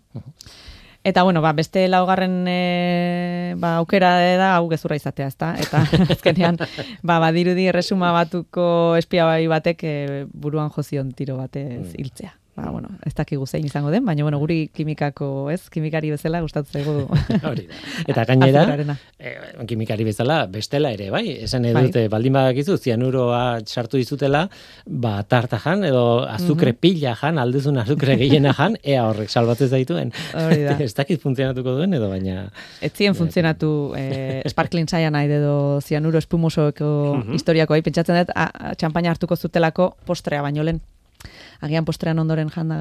Eta bueno, ba, beste laugarren e, ba, aukera da hau gezurra izatea, ezta? Eta azkenean ba badirudi erresuma batuko espia bai batek e, buruan jozion tiro batez Mm. hiltzea. Ba, bueno, ez dakigu zein izango den, baina bueno, guri kimikako, ez? Kimikari bezala gustatzen zaigu. Hori da. Eta gainera, eh, kimikari bezala bestela ere, bai? Esan Bai. edute, baldin badakizu, zianuroa sartu dizutela, ba, tarta jan, edo azukre Mhm. pila jan, aldezun azukre gehiena jan, ea horrek salbatzen zaituen. Hori da. ez dakit funtzionatuko duen, edo baina... Ez zien funtzionatu eh, Sparkling Cyanide edo zianuro espumosoko Mhm. historiako, hai, pentsatzen dut, txampaina hartuko zutelako postrea baino lehen. Agian postrean ondoren janda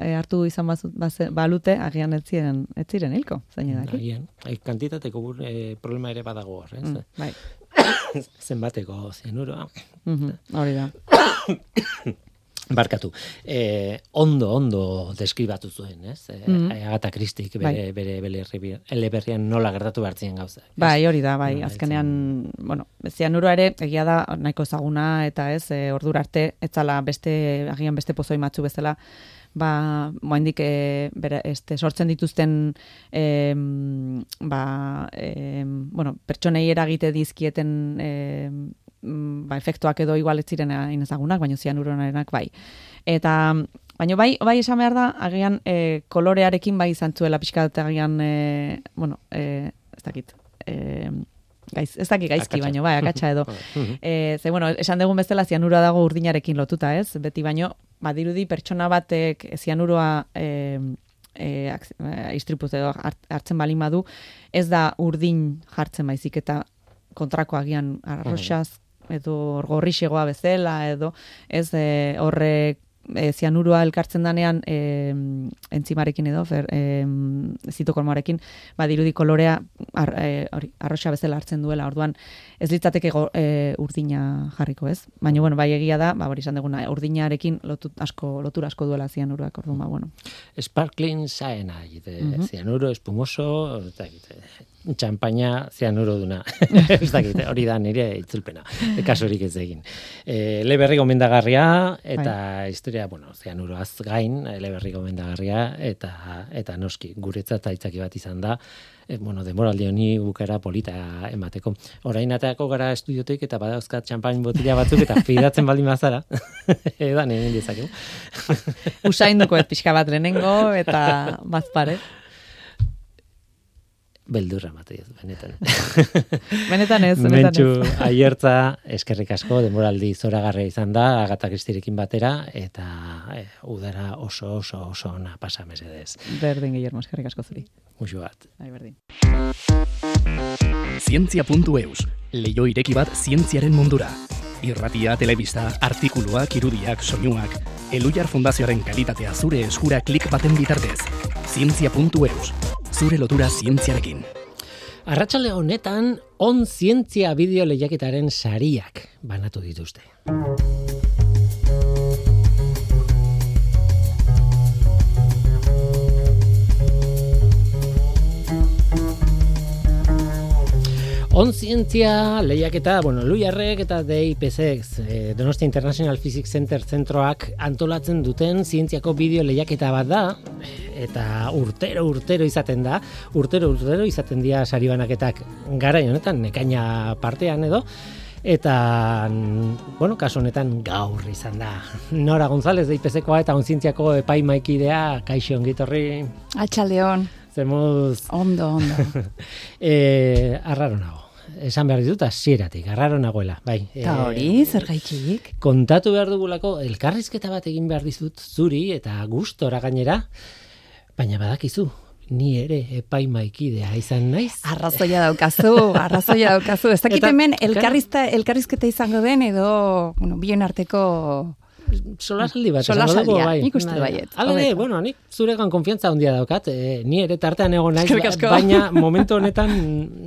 eh, hartu izan bazu, baze, balute, agian ez ziren, ez ziren hilko, zain edaki. Agian, kantitateko bur- eh, problema ere badago hor, ez? Mm, bai. Zenbateko zianuroa. Mhm, hori da. Barkatu. Eh, ondo, ondo deskribatu zuen, ez? Eh, Mhm. Agatha Christie bere, Bai. bere, bere eleberri- eleberrian nola gertatu behartzen gauza. Bai, hori da, bai, azkenean, bueno, zianuroa ere, egia da, nahiko ezaguna, eta ez, e, ordura arte, etzala beste, agian beste pozoi matzu bezala, ba, moendik, e, bere, este, sortzen dituzten, e, ba, e, bueno, pertsonei eragite dizkieten, e, ba, efektuak edo igual ez ziren hain ezagunak, baina zianuronarenak bai. Eta, baina bai, bai esan behar da, agian e, kolorearekin bai izan zuela pixka bat agian, e, bueno, e, ez dakit, e, gaiz, ez dakit gaizki, baina bai, akatsa edo. E, ze, bueno, esan dugun bezala zianura dago urdinarekin lotuta, ez? Beti baino, badirudi pertsona batek zianuroa e, e, e, istripuz edo hart- hartzen balin badu, ez da urdin jartzen baizik eta kontrako agian arroxaz edo gorrixegoa bezala edo ez e, horrek e, zianurua elkartzen danean e, entzimarekin edo fer, e, zitokormoarekin badirudi kolorea ar, e, hori, arroxa bezala hartzen duela. Orduan ez litzateke go, e, urdina jarriko ez? Baina bueno bai egia da ba hori izan deguna urdinarekin lotu, asko lotura asko duela zianuruak. Orduan ba bueno. Sparkling cyanide, Mhm. zianuro espumoso, ez dakit, eh, txampaina zianuro duna. ez dakit, hori da nire itzulpena, kasurik ez egin. E, leberri gomendagarria, eta Bai. historia, bueno, zianuroaz gain, leberri gomendagarria, eta, eta noski, guretzat aitzaki bat izan da, e, bueno, demoraldi honi bukera polita emateko. Orain ateako gara estudiotik eta badauzkat txampain botila batzuk eta fidatzen baldin bazara. Edan egin dezakegu. usainduko ez pixka bat lehenengo eta bazpare Beldurra mate benetan. benetan ez benetan Mentxu ez aiertza, eskerrik asko, demoraldi zoragarria izan da, Agata Kristirekin batera, eta eh, udara oso oso oso ona pasa mesedez. berdin Guillermo eskerrik asko zuri Muxu bat. bai berdin Zientzia.eus, leio ireki bat zientziaren mundura. Irratia, telebista, artikuluak, irudiak, soinuak, Elujar Fundazioaren kalitatea zure eskura klik baten bitartez. Zientzia.eus, zure lotura zientziarekin. Arratsalde honetan, on zientzia bideo lehiaketaren sariak banatu dituzte. On zientzia lehiaketa, bueno, Luiarrek eta DIPSX, eh, Donostia International Physics Center zentroak antolatzen duten zientziako bideo lehiaketa bat da, eta urtero urtero izaten da, urtero urtero izaten dira sari banaketak garai honetan, nekaina partean edo, eta, mm, bueno, kasu honetan gaur izan da. Nora González DIPSkoa eta onzientziako epaimaikidea, kaixo ongitorri, Atxaldeon, zemuz ondo, ondo. e, arraro nago. Esan behar ditut, hasieratik arraro nagoela, bai. Eta hori, zer gaitxik? kontatu behar dugulako, elkarrizketa bat egin behar dizut zuri eta gustora gainera, baina badakizu, ni ere epaimaikidea izan naiz. Arrazoia daukazu, arrazoia daukazu. Ez dakit hemen elkarrizketa izango den edo, bueno, bien arteko solasaldi bat. Solasaldia, bai. nik uste Bai. baietz, Hala hobeto. bueno, nik zuregan konfiantza handia daukat, e, ni ere tartean egon naiz, ba- baina momentu honetan,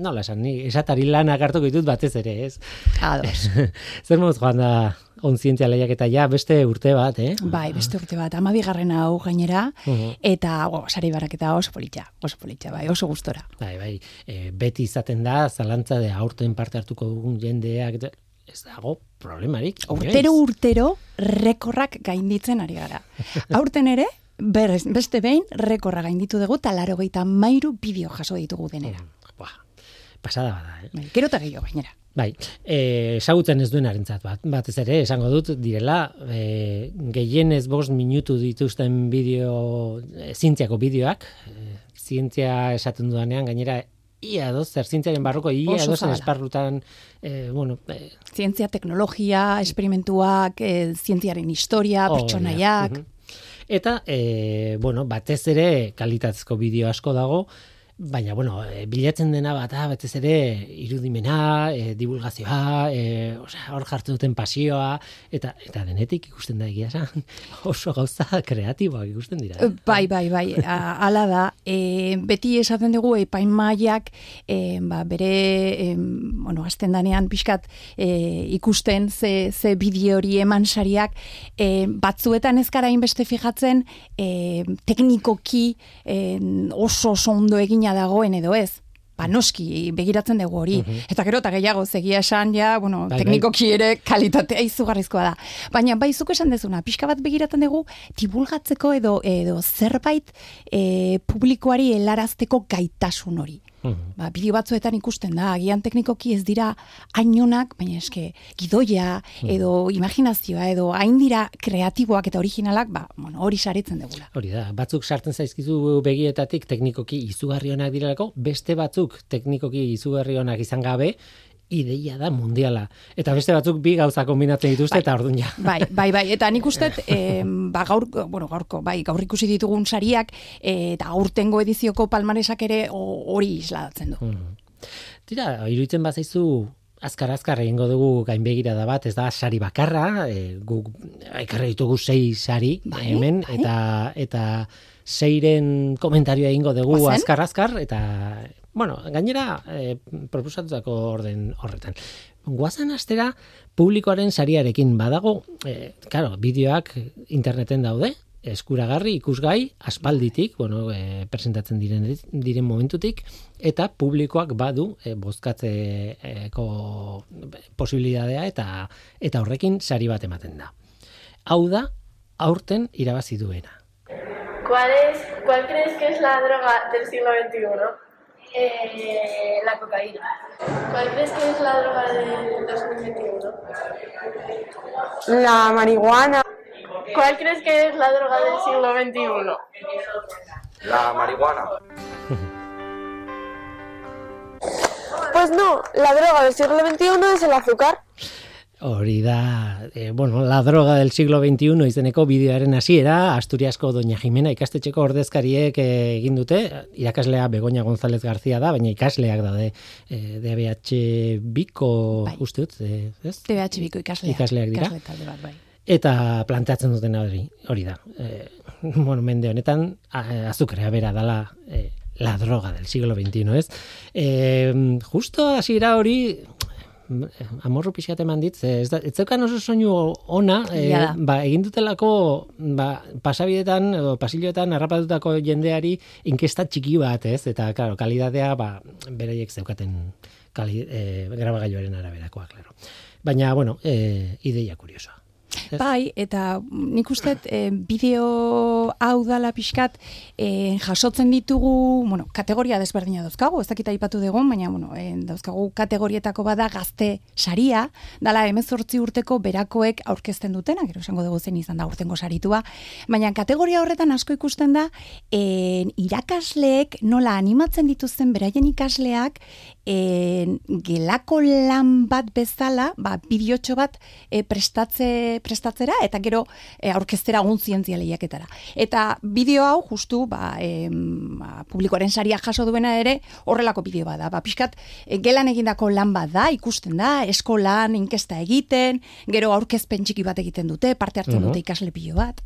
nola esan, ni esatari lanak hartuko ditut batez ere, ez? Ados. Zer moduz joan da onzientzia lehiak eta ja beste urte bat, eh? Bai, beste urte bat, amabigarren hau gainera, Mhm. eta oh, sari baraketa oso politxa, oso politxa, bai, oso gustora. Bai, bai, e, beti izaten da, zalantza de aurten parte hartuko dugun jendeak, de- ez dago problemarik. Urtero inoiz. urtero rekorrak gainditzen ari gara. Aurten ere, berrez, beste behin, rekorra gainditu dugu, talaro gehieta mairu bideo jaso ditugu denera. Buah, pasada bada, eh? Bai, Gero eta gehiago gainera. Bai, e, ezagutzen ez duen arentzat bat, batez ere, esango dut, direla, e, gehienez bost minutu dituzten bideo, e, zientziako bideoak, e, zientzia esaten dudanean, gainera, ia doz, zer zientziaren barruko, ia dozen zabala. esparrutan, e, bueno, e, Zientzia, teknologia, esperimentuak, e, zientziaren historia, da. pertsonaiak. Eta, e, bueno, batez ere kalitatezko bideo asko dago, baina, bueno, e, bilatzen dena bat, batez ere irudimena, e, divulgazioa, e, osea, hor jartzen duten pasioa, eta eta denetik ikusten da egia esan, oso gauza kreatiboak ikusten dira. Eh, Bai, bai, bai, hala da. E, beti esaten dugu epaimaiak e, ba, bere, e, bueno, azten danean pixkat e, ikusten ze, ze bideo hori eman sariak, e, batzuetan ez gara inbeste fijatzen e, teknikoki e, oso oso ondo egina dagoen edo ez. Ba, noski, begiratzen dugu hori. Eta gero eta gehiago, zegia esan, ja, bueno, Bai, bai. teknikoki ere kalitatea izugarrizkoa da. Baina bai zuk esan dezuna, pixka bat begiratzen dugu divulgatzeko edo edo zerbait e, publikoari helarazteko gaitasun hori. Mhm. Ba, bideo batzuetan ikusten da, agian teknikoki ez dira hainonak, baina eske gidoia edo imaginazioa edo hain dira kreatiboak eta originalak, ba, bueno, hori saretzen dugula. Hori da, batzuk sartzen zaizkizu begietatik teknikoki izugarri onak direlako, beste batzuk teknikoki izugarri onak izan gabe, ideia da mundiala. Eta beste batzuk bi gauza kombinatzen dituzte eta orduan ja. Bai, bai, bai, eta nik uste, eh, ba, gaur, bueno, gaurko, bai, gaur ikusi ditugun sariak, eh, eta aurtengo edizioko palmaresak ere ho- hori isladatzen du. Tira, iruditzen bazaizu azkar azkar egingo dugu gainbegira da bat, ez da sari bakarra, e, guk ekarri ditugu sei sari Bai, hemen bai. eta eta seiren komentarioa egingo dugu azkar azkar eta bueno, gainera e, proposatutako orden horretan. Guazan astera publikoaren sariarekin badago, e, claro, bideoak interneten daude, eskuragarri ikusgai aspalditik, bueno, e, presentatzen diren diren momentutik eta publikoak badu e, bozkatzeko posibilitatea eta eta horrekin sari bat ematen da. Hau da aurten irabazi duena. ¿Cuál, es, ¿Cuál crees que es la droga del siglo XXI? Eh, la cocaína. ¿Cuál crees que es la droga del 2021? La marihuana. ¿Cuál crees que es la droga del siglo XXI? La marihuana. Pues no, la droga del siglo XXI es el azúcar. Hori da, e, bueno, la droga del siglo XXI izeneko bideoaren hasiera, Asturiasko Doña Jimena ikastetxeko ordezkariek eh, egin dute, irakaslea Begoña González García da, baina ikasleak daude e, DBH biko, Bai. uste dut, e, ez? TBH biko ikasleak. Ikasleak dira. Ikasle talde bat, bai. Eta planteatzen duten hori, hori da. E, bueno, mende honetan, azukrea bera dala e, la droga del siglo XXI, ez? E, justo hasiera hori, amorru pixkat eman dit, ez, da, ez zeukan oso soinu ona, e, ba, egin dutelako ba, pasabidetan, edo pasilloetan harrapatutako jendeari inkesta txiki bat, ez? Eta, claro, kalidadea, ba, beraiek zeukaten kali, e, grabagailuaren araberakoa, claro. Baina, bueno, e, ideia kuriosoa. Ez? Bai, eta nik uste e, bideo hau dala pixkat e, jasotzen ditugu, bueno, kategoria desberdina dauzkagu, ez dakit aipatu dugun, baina, bueno, e, dauzkagu kategorietako bada gazte saria, dala emezortzi urteko berakoek aurkezten dutena, gero esango dugu zen izan da urtengo saritua, baina kategoria horretan asko ikusten da, e, irakasleek nola animatzen dituzten beraien ikasleak e, gelako lan bat bezala, ba, bideotxo bat e, prestatze, prestatzera, eta gero e, aurkeztera egun zientzia lehiaketara. Eta bideo hau, justu, ba, e, ba, publikoaren saria jaso duena ere, horrelako bideo bada. Ba, pixkat, e, gelan egindako lan bat da, ikusten da, eskolan, inkesta egiten, gero aurkezpen txiki bat egiten dute, parte hartzen Mhm. dute ikasle pilo bat.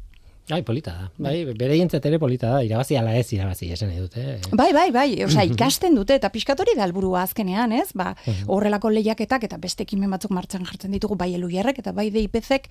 Ai, polita da. Bai, bere jentzat ere polita da. Irabazi ala ez irabazi, esan nahi dute. eh. Bai, bai, bai, osea, ikasten dute, eta pixkat hori da helburua azkenean, ez? Ba, horrelako lehiaketak eta beste ekimen batzuk martxan jartzen ditugu, bai eluierrek eta bai DIPZek,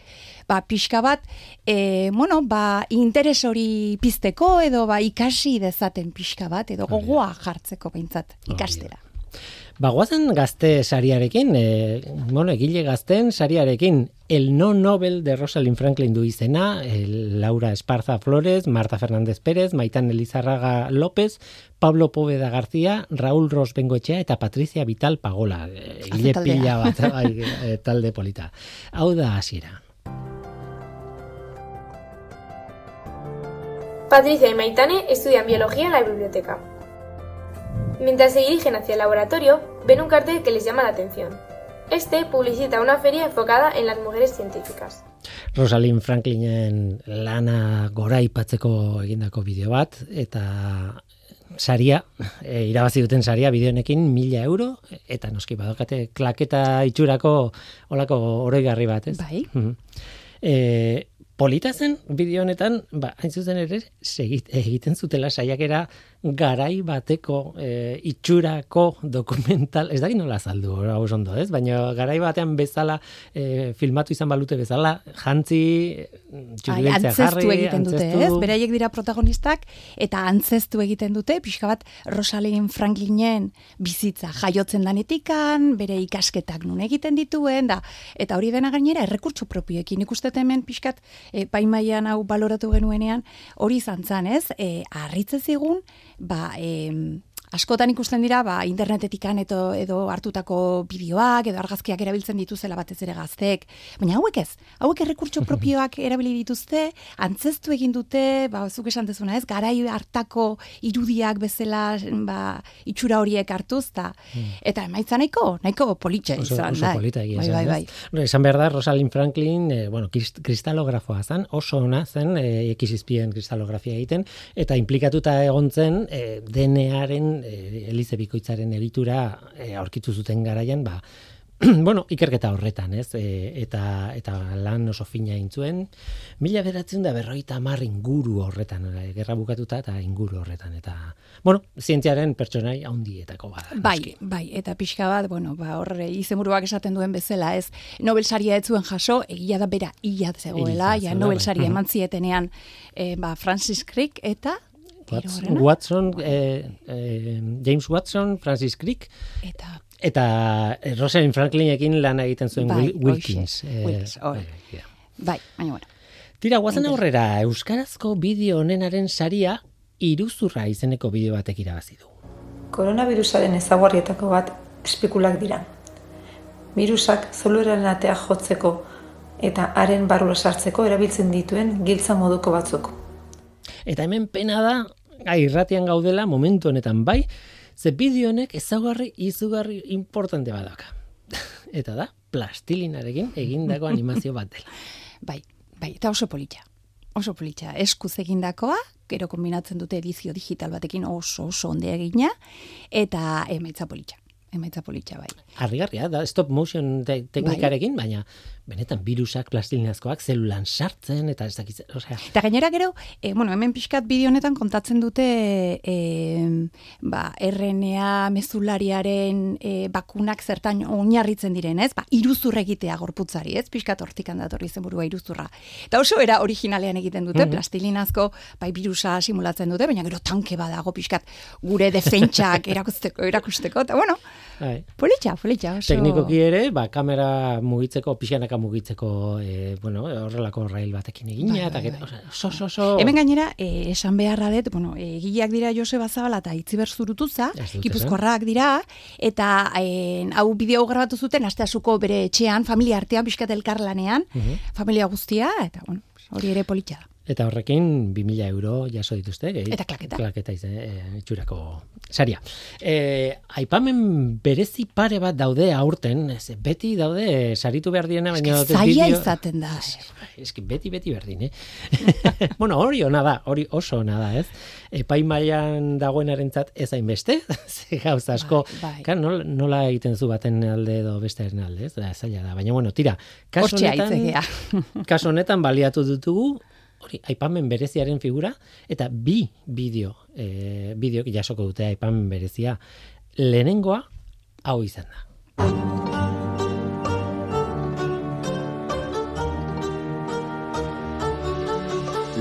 ba, pixka bat, e, bueno, ba, interes hori pizteko edo ba, ikasi dezaten pixka bat, edo gogoa jartzeko behintzat, ikastera. Ba, guazen gazte sariarekin, e, bueno, egile gazten sariarekin, el no Nobel de Rosalind Franklin du izena, el Laura Esparza Flores, Marta Fernández Pérez, Maitan Elizarraga López, Pablo Poveda García, Raúl Ros Bengoetxea eta Patricia Vital Pagola. Egile pila bat, bai, e, talde polita. Hau da hasiera. Patricia y Maitane estudian biología en la biblioteca. Mientras se dirigen hacia el laboratorio, ven un cartel que les llama la atención. Este publicita una feria enfocada en las mujeres científicas. Rosalind Franklinen lana gora ipatzeko egindako bideo bat, eta saria, e, irabazi duten saria bideonekin mila euro, eta noski badokate klaketa itxurako olako oroigarri bat, ez? Bai. Mhm. E, polita zen bideo honetan, ba, hain zuzen ere, segit, egiten zutela saiakera garai bateko e, itxurako dokumental, ez dakit nola azaldu, hau ondo, ez? Baina garai batean bezala, e, filmatu izan balute bezala, jantzi, Ai, txuribiltzea antzestu jarri, egiten dute, antzestu- ez? Beraiek dira protagonistak eta antzestu egiten dute, pixka bat Rosalind Franklinen bizitza jaiotzen danetikan, bere ikasketak nun egiten dituen, da, eta hori dena gainera errekurtso propioekin ikustet hemen pixkat e, paimaian hau baloratu genuenean, hori izan zan, ez? E, arritze zigun, ba, em, askotan ikusten dira ba, internetetikan edo, edo hartutako bideoak edo argazkiak erabiltzen dituzela batez ere gazteek. Baina hauek ez, hauek errekurtso propioak erabili dituzte, antzestu egin dute, ba, zuk esan dezuna ez, garai hartako irudiak bezala ba, itxura horiek hartuz, ta, eta emaitza nahiko, nahiko politxe oso, izan oso da. polita egia bai, bai, bai. Esan behar da, Rosalind Franklin, eh, bueno, krist, kristalografoa zen, oso ona zen, eh, ekizizpien kristalografia egiten, eta implikatuta egon zen, eh, DNA-aren, eh, Elize Bikoitzaren egitura eh, aurkitu zuten garaian, ba, bueno, ikerketa horretan, ez? E, eta, eta lan oso fina egin zuen, mila beratzen da berroita hamar inguru horretan, eh, gerra bukatuta eta inguru horretan, eta, bueno, zientziaren pertsonai handietako bada. Bai, noski. bai, eta pixka bat, bueno, ba, horre, izenburuak esaten duen bezala, ez, Nobel saria ez zuen jaso, egia da bera ia zegoela, ja Nobel bai. saria eman zietenean, eh, ba, Francis Crick eta, Watson? Watson eh, eh, James Watson, Francis Crick, eta eta eh, Rosalind Franklinekin lan egiten zuen Bai, Wil- Wilkins. hoxe, eh, Wilkins, hor. bai, bai, baina bueno. Tira, guazen aurrera, Euskarazko bideo honenaren saria iruzurra izeneko bideo batek irabazi du. Koronavirusaren ezaugarrietako bat espikulak dira. Virusak zolueren atea jotzeko eta haren barrura sartzeko erabiltzen dituen giltza moduko batzuk. Eta hemen pena da, gai, irratian gaudela, momentu honetan bai, ze bideo honek ezaugarri izugarri importante badaka. Eta da, plastilinarekin egindako animazio bat dela. Bai, bai, eta oso politxa. Oso politxa. Eskuz egindakoa, gero kombinatzen dute edizio digital batekin oso oso onde egina, eta emaitza politxa. Emaitza politxa, bai. Harrigarria da, stop motion te teknikarekin, baina benetan virusak plastilinazkoak zelulan sartzen eta ez dakitzen, osea, Eta gainera gero, e, bueno, hemen pixkat bideo honetan kontatzen dute e, ba, RNA mezulariaren e, bakunak zertan oinarritzen diren, ez? Ba, iruzur egitea gorputzari, ez? Pixkat hortikan datorri zenburua iruzurra. Eta oso era originalean egiten dute, Mhm. plastilinazko bai virusa simulatzen dute, baina gero tanke badago pixkat gure defentsak erakusteko, erakusteko, eta bueno, bai. politxa, politxa, oso... Teknikoki ere, ba, kamera mugitzeko, pixanaka mugitzeko, e, bueno, horrelako rail batekin egina, Bai, eta bai, gero, osea, oso, oso, oso... Hemen gainera, eh, esan beharra dut, bueno, egileak dira Joseba Zabala eta Itziber Zurutuza, gipuzkoarrak dira, eta eh, hau bideo grabatu zuten, asteasuko bere etxean, familia artean, pixkat elkarlanean, Mhm. familia guztia, eta bueno, hori ere politxa da. Eta horrekin 2000 euro jaso dituzte. Gehi, eta klaketa. Klaketa izan, e, itxurako saria. E, aipamen berezi pare bat daude aurten, ez, beti daude saritu behar diena, baina... Ez zaila izaten da. Ez beti, beti berdin, eh? bueno, hori ona da, hori oso ona da, ez? Epaimaian dagoenarentzat ez hainbeste, ze gauza asko, bai, bai. Kan, nola, nola egiten zu baten alde edo bestearen alde, ez? Da, zaila da, baina bueno, tira, kaso honetan, kaso honetan baliatu dutugu, hori aipamen bereziaren figura eta bi bideo e, bideok jasoko dute aipamen berezia lehenengoa hau izan da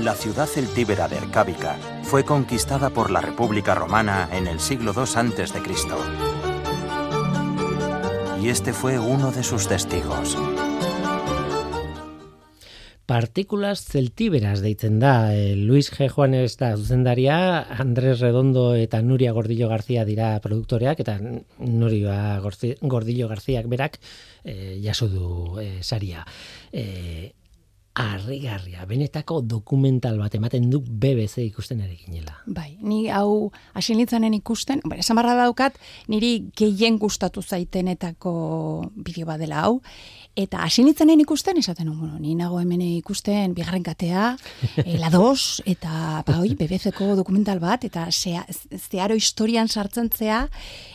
La ciudad celtíbera de Ercábica fue conquistada por la República Romana en el siglo II a.C. Y este fue uno de sus testigos. Partikulas celtíberas deitzen da. E, Luis G. Juanes da zuzendaria, Andrés Redondo eta Nuria Gordillo García dira produktoreak, eta Nuria Gordillo Garcíak berak e, jaso du e, saria. E, Arrigarria, benetako dokumental bat ematen du BBC ikusten ere ginela. Bai, ni hau asinitzanen ikusten, bai, esan barra daukat, niri gehien gustatu zaitenetako bideo badela hau, Eta hasi nintzenen ikusten, esaten, bueno, ni nago hemen ikusten bigarren katea, e, la dos, eta ba, oi, BBC-ko dokumental bat, eta zeharo historian sartzen zea,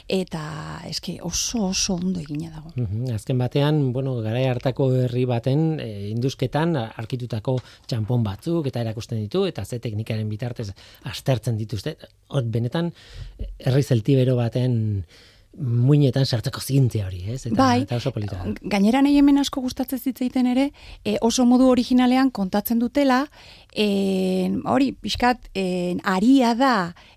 eta eske oso oso ondo egina dago. azken batean, bueno, gara hartako herri baten e, induzketan arkitutako txampon batzuk, eta erakusten ditu, eta ze teknikaren bitartez astertzen dituzte. Hor, benetan, herri zeltibero baten muinetan sartzeko zientzia hori, ez? Eta, bai, eta oso polita. Gainera nahi hemen asko gustatzen zitzaiten ere, e, oso modu originalean kontatzen dutela, e, hori, pixkat, e, aria da,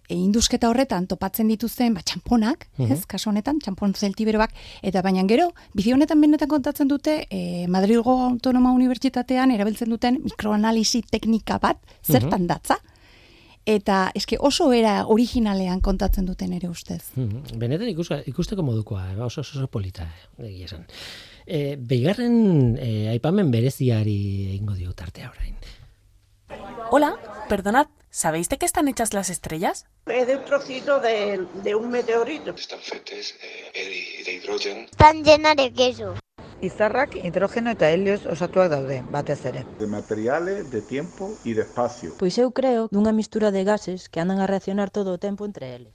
e, induzketa horretan topatzen dituzten, ba, txamponak, uh ez, kaso honetan, txampon zeltiberoak, eta baina gero, bideo honetan benetan kontatzen dute, e, Madrilgo Autonoma Unibertsitatean erabiltzen duten mikroanalisi teknika bat, zertan datza, eta eske oso era originalean kontatzen duten ere ustez. Mm Benetan ikuska, ikusteko modukoa, eh, oso oso, polita, eh, egia esan. E, Beigarren e, aipamen bereziari egingo dio tartea orain. Hola, perdonad, ¿sabéis de qué están hechas las estrellas? Es de un trocito de, de un meteorito. Están fetes eh, de hidrógeno. Están llenas de queso. Izarrak hidrogeno eta helioz osatuak daude, batez ere. De materiales, de tiempo y de espacio. Pois eu creo dunha mistura de gases que andan a reaccionar todo o tempo entre eles.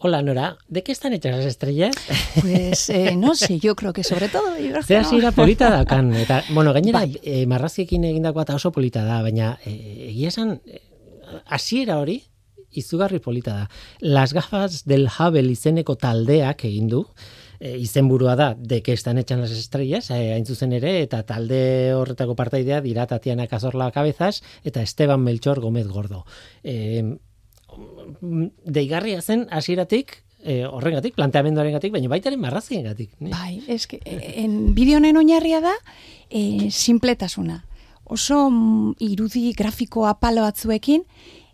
Hola Nora, ¿de qué están hechas las estrellas? Pues eh, no sé, yo creo que sobre todo hidrógeno. Zea zira polita da kan, eta, bueno, gainera bai. eh, marraziekin egindako eta oso polita da, baina eh, egia esan, eh, hasiera hori, izugarri polita da. Las gafas del Hubble izeneko taldeak egin du, e, izenburua da de que están hechas las estrellas, e, hain zuzen ere, eta talde horretako partaidea dira Tatiana Cazorla Cabezas eta Esteban Melchor Gómez Gordo. E, deigarria zen hasieratik e, horrengatik, planteamenduarengatik, baina baitaren marraziengatik. Ne? Bai, eske, en bideonen oinarria da, e, simpletasuna. Oso mm, irudi grafiko apalo batzuekin,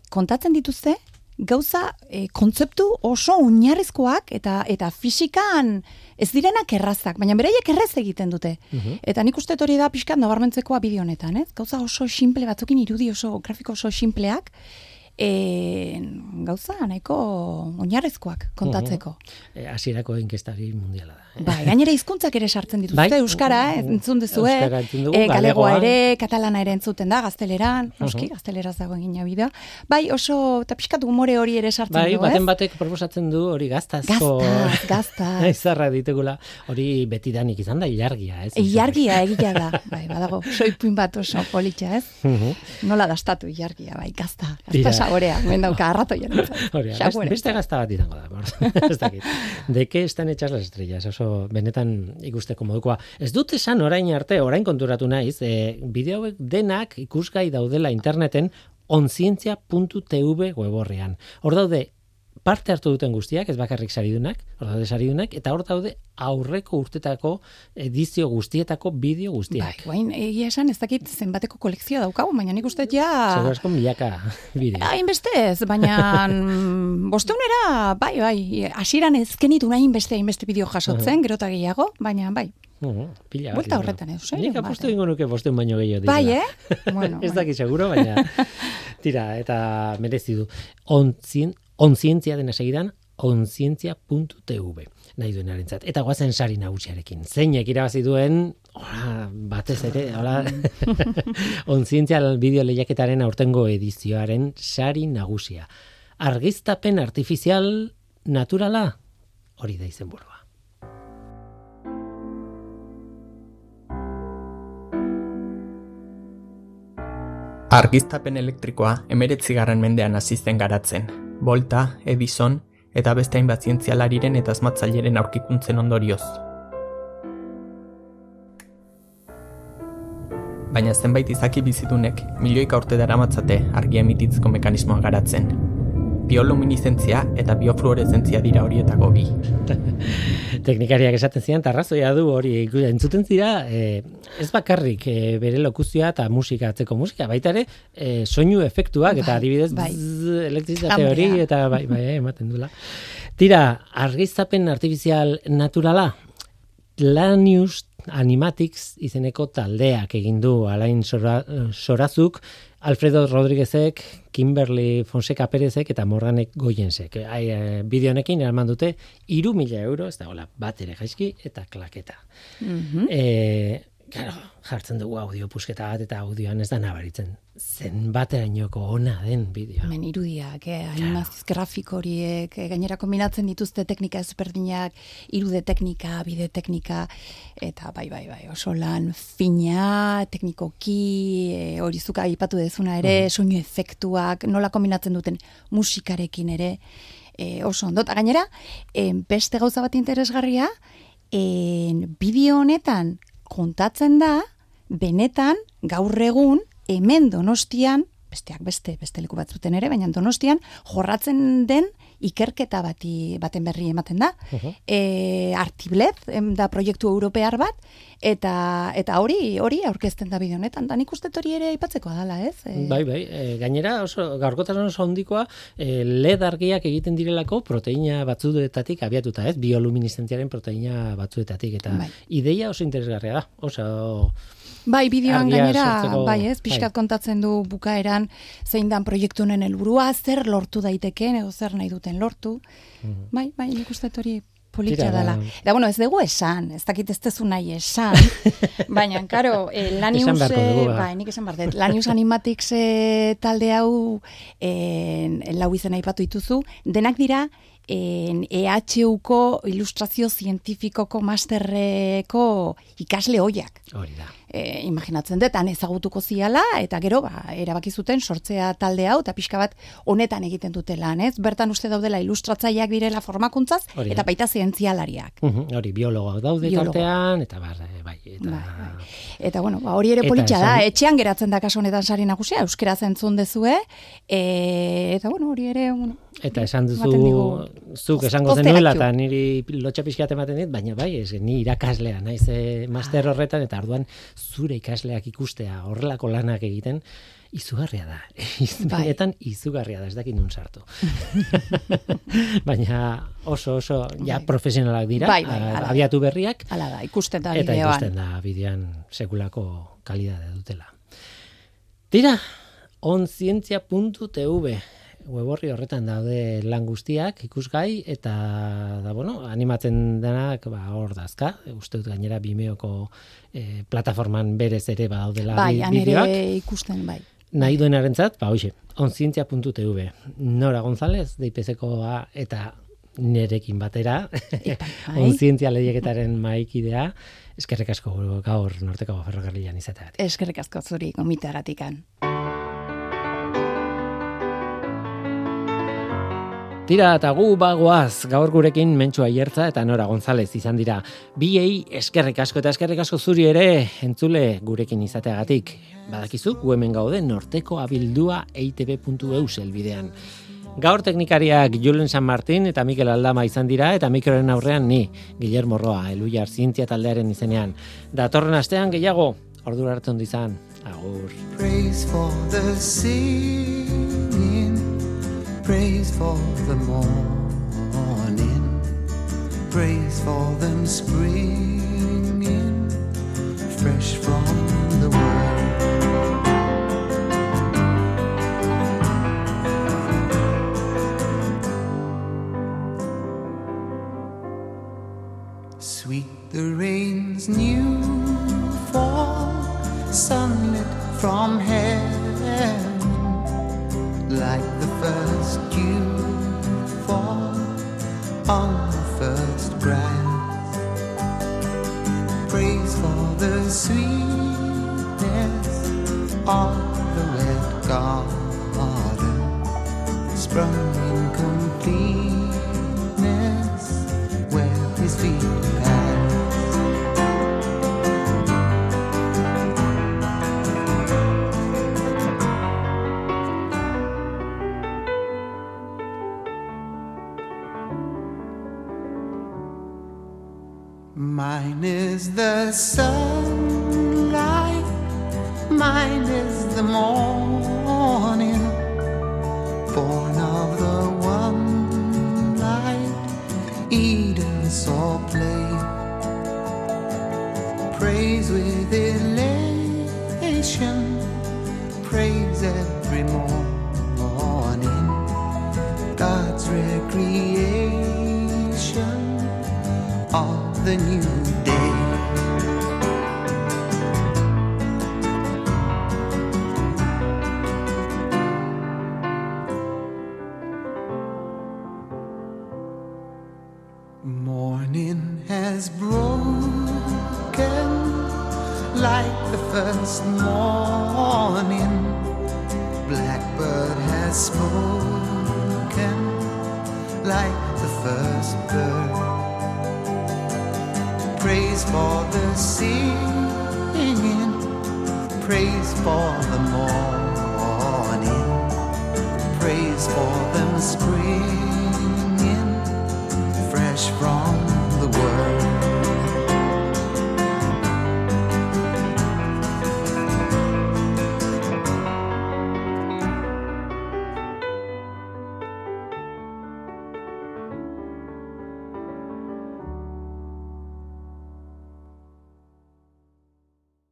kontatzen dituzte, gauza e, kontzeptu oso oinarrizkoak eta eta fisikan ez direnak errazak, baina beraiek errez egiten dute. Eta nik uste hori da pixkat nabarmentzekoa bideo honetan, ez? Gauza oso simple batzukin irudi oso grafiko oso simpleak, e, gauza nahiko oinarrezkoak kontatzeko. E, hasierako uh inkestari mundiala da. Eh? Bai, gainera hizkuntzak ere sartzen dituzte bai? euskara, eh, entzun duzu, eh? E, galegoa ere, katalana ere entzuten da, gazteleran, noski, uh gazteleraz dago egin bidea. Bai, oso ta pixkat umore hori ere sartzen bai, du, baten batek proposatzen du hori gaztazko. Gaztaz, gaztaz. Izarra ditegula, hori beti danik izan da ilargia, ez? Ilargia egia da, bai, badago, soipuin bat oso politxa, ez? Nola dastatu ilargia, bai, gazta, gazta saborea, hemen dauka arratoia. Hori, beste gazta bat izango da. ez dakit. De que están hechas las estrellas, oso benetan ikusteko modukoa. Ez dut esan orain arte, orain konturatu naiz, e, bideoek denak ikusgai daudela interneten onzientzia.tv weborrean. Hor daude parte hartu duten guztiak, ez bakarrik saridunak, hor daude saridunak, eta hor daude aurreko urtetako edizio guztietako bideo guztiak. Bai, guain, egia esan, ez dakit zenbateko kolekzioa daukagu, baina nik uste ja... Zer asko milaka bideo. Hainbeste ez, baina bosteunera, bai, bai, asiran ezkenitu nahi hainbeste hainbeste bideo jasotzen, uh -huh. gerota gehiago, baina bai, Uh, pila Buelta horretan, ez? Nik apostu ingo nuke bosteun baino gehiago dira. Bai, eh? Bueno, ez dakit seguro, baina tira, eta merezi du. Onzien, onzientzia dena segidan, onzientzia.tv nahi duen arentzat. Eta guazen sari nagusiarekin. Zeinek irabazi duen, ora, batez ere, hola, onzientzia bideo lehiaketaren aurtengo edizioaren sari nagusia. Argiztapen artifizial naturala, hori da izen burua. Argiztapen elektrikoa emeretzigarren mendean hasi zen garatzen. Volta, Edison eta beste hainbat zientzialariren eta asmatzaileren aurkikuntzen ondorioz. Baina zenbait izaki bizidunek milioika urte daramatzate argia emititzeko mekanismoa garatzen, bioluminiszentzia eta biofluoreszentzia dira horietako bi. Teknikariak esaten zian, tarrazoia du hori entzuten zira, e, ez bakarrik e, bere lokuzioa eta musika atzeko musika, baita ere e, soinu efektuak eta bai, adibidez bai. elektrizitate hori eta bai, bai, ematen dula. Tira, argiztapen artifizial naturala, Lanius Animatics izeneko taldeak egin du Alain Sorazuk, Alfredo Rodríguezek, Kimberly Fonseca Perezek eta Morganek Goyensek. Ai, e, bideo honekin eraman dute 3000 euro, ez da hola, bat ere jaizki eta klaketa. Mm -hmm. Claro, jartzen dugu audio pusketa bat eta audioan ez da nabaritzen. Zen baterainoko ona den bideoa. Hemen irudiak, eh, animazio grafiko horiek, eh, gainera kombinatzen dituzte teknika ezberdinak, irude teknika, bide teknika, eta bai, bai, bai, oso lan fina, teknikoki, eh, hori zuka ipatu dezuna ere, mm. soinu efektuak, nola kombinatzen duten musikarekin ere, eh, oso ondo. gainera, eh, beste gauza bat interesgarria, eh, bideo honetan kontatzen da, benetan, gaur egun, hemen donostian, besteak beste, beste leku batzuten ere, baina donostian, jorratzen den ikerketa bati baten berri ematen da. Uh -huh. e, Artiblet, da proiektu europear bat, eta eta hori hori aurkezten da bideo honetan. Da nik uste hori ere aipatzeko dala, ez? E... Bai, bai. E, gainera oso gaurkotasun oso hondikoa, e, led argiak egiten direlako proteina batzuetatik abiatuta, ez? Bioluminizentziaren proteina batzuetatik eta bai. ideia oso interesgarria da. Oso Bai, bideoan gainera, bai ez, pixkat bai. kontatzen du bukaeran zein dan proiektu honen helburua, zer lortu daiteken, edo zer nahi duten lortu. Mhm. Bai, bai, nik uste hori politia dela. Ba. Eta bueno, ez dugu esan, ez dakit ez tezu nahi esan, baina, karo, eh, Lanius, eh, ba. bai, nik esan bardet, Lanius Animatics eh, talde hau eh, lau izena ipatu dituzu, denak dira, en EHUko ilustrazio zientifikoko masterreko ikasle hoiak. Hori da e, imaginatzen dut, ezagutuko ziala, eta gero, ba, erabaki zuten sortzea talde hau, eta pixka bat honetan egiten dute lan, ez? Bertan uste daudela ilustratzaileak direla formakuntzaz, eta baita zientzialariak. hori, biologoak daude tartean, eta bar, eh, bai, eta... Bai, bai. Eta, bueno, ba, hori ere politxa da, etxean geratzen da kaso honetan sari nagusia, euskera zentzun dezue, e, eta, bueno, hori ere, bueno, Eta esan duzu, zuk esango zenuela, eta niri lotxa pixkiat ematen dit, baina bai, ez, ni irakaslea, naiz e, master horretan, eta arduan zure ikasleak ikustea horrelako lanak egiten, izugarria da. Baietan bai. izugarria da, ez dakit nun sartu. Baina oso oso ja bai. profesionalak dira, bai, bai, abiatu berriak. Hala da, ikusten da Eta ikusten da bidean sekulako kalidade dutela. Tira, onzientzia.tv web horretan daude lan guztiak ikusgai eta da bueno, animatzen denak ba hor dazka. Uste dut gainera Vimeoko e, plataforman berez ere badaudela bai, bideoak. Bai, ikusten bai. Nahi duenarentzat, ba hoxe, onzientzia.tv. Nora González, DIPZkoa eta nerekin batera, bai. onzientzia lehieketaren maikidea, eskerrik asko gaur norteko ferrokarrilan izateagatik. Eskerrik asko zuri, gomitaratikan. Tira eta gu bagoaz gaur gurekin mentxua hiertza eta Nora González izan dira. Biei eskerrik asko eta eskerrik asko zuri ere entzule gurekin izateagatik. Badakizu, gu hemen gaude norteko abildua eitb.eu zelbidean. Gaur teknikariak Julen San Martin eta Mikel Aldama izan dira eta mikroren aurrean ni, Guillermo Roa, Eluiar Zientzia taldearen izenean. Datorren astean gehiago, ordura hartzen izan. Agur. Praise for the Praise for the morning, praise for them springing fresh from the world. Sweet the rain's new fall, sunlit from heaven, like the first dew fall on the first grass. Praise for the sweetness of the wet garden, sprung in side.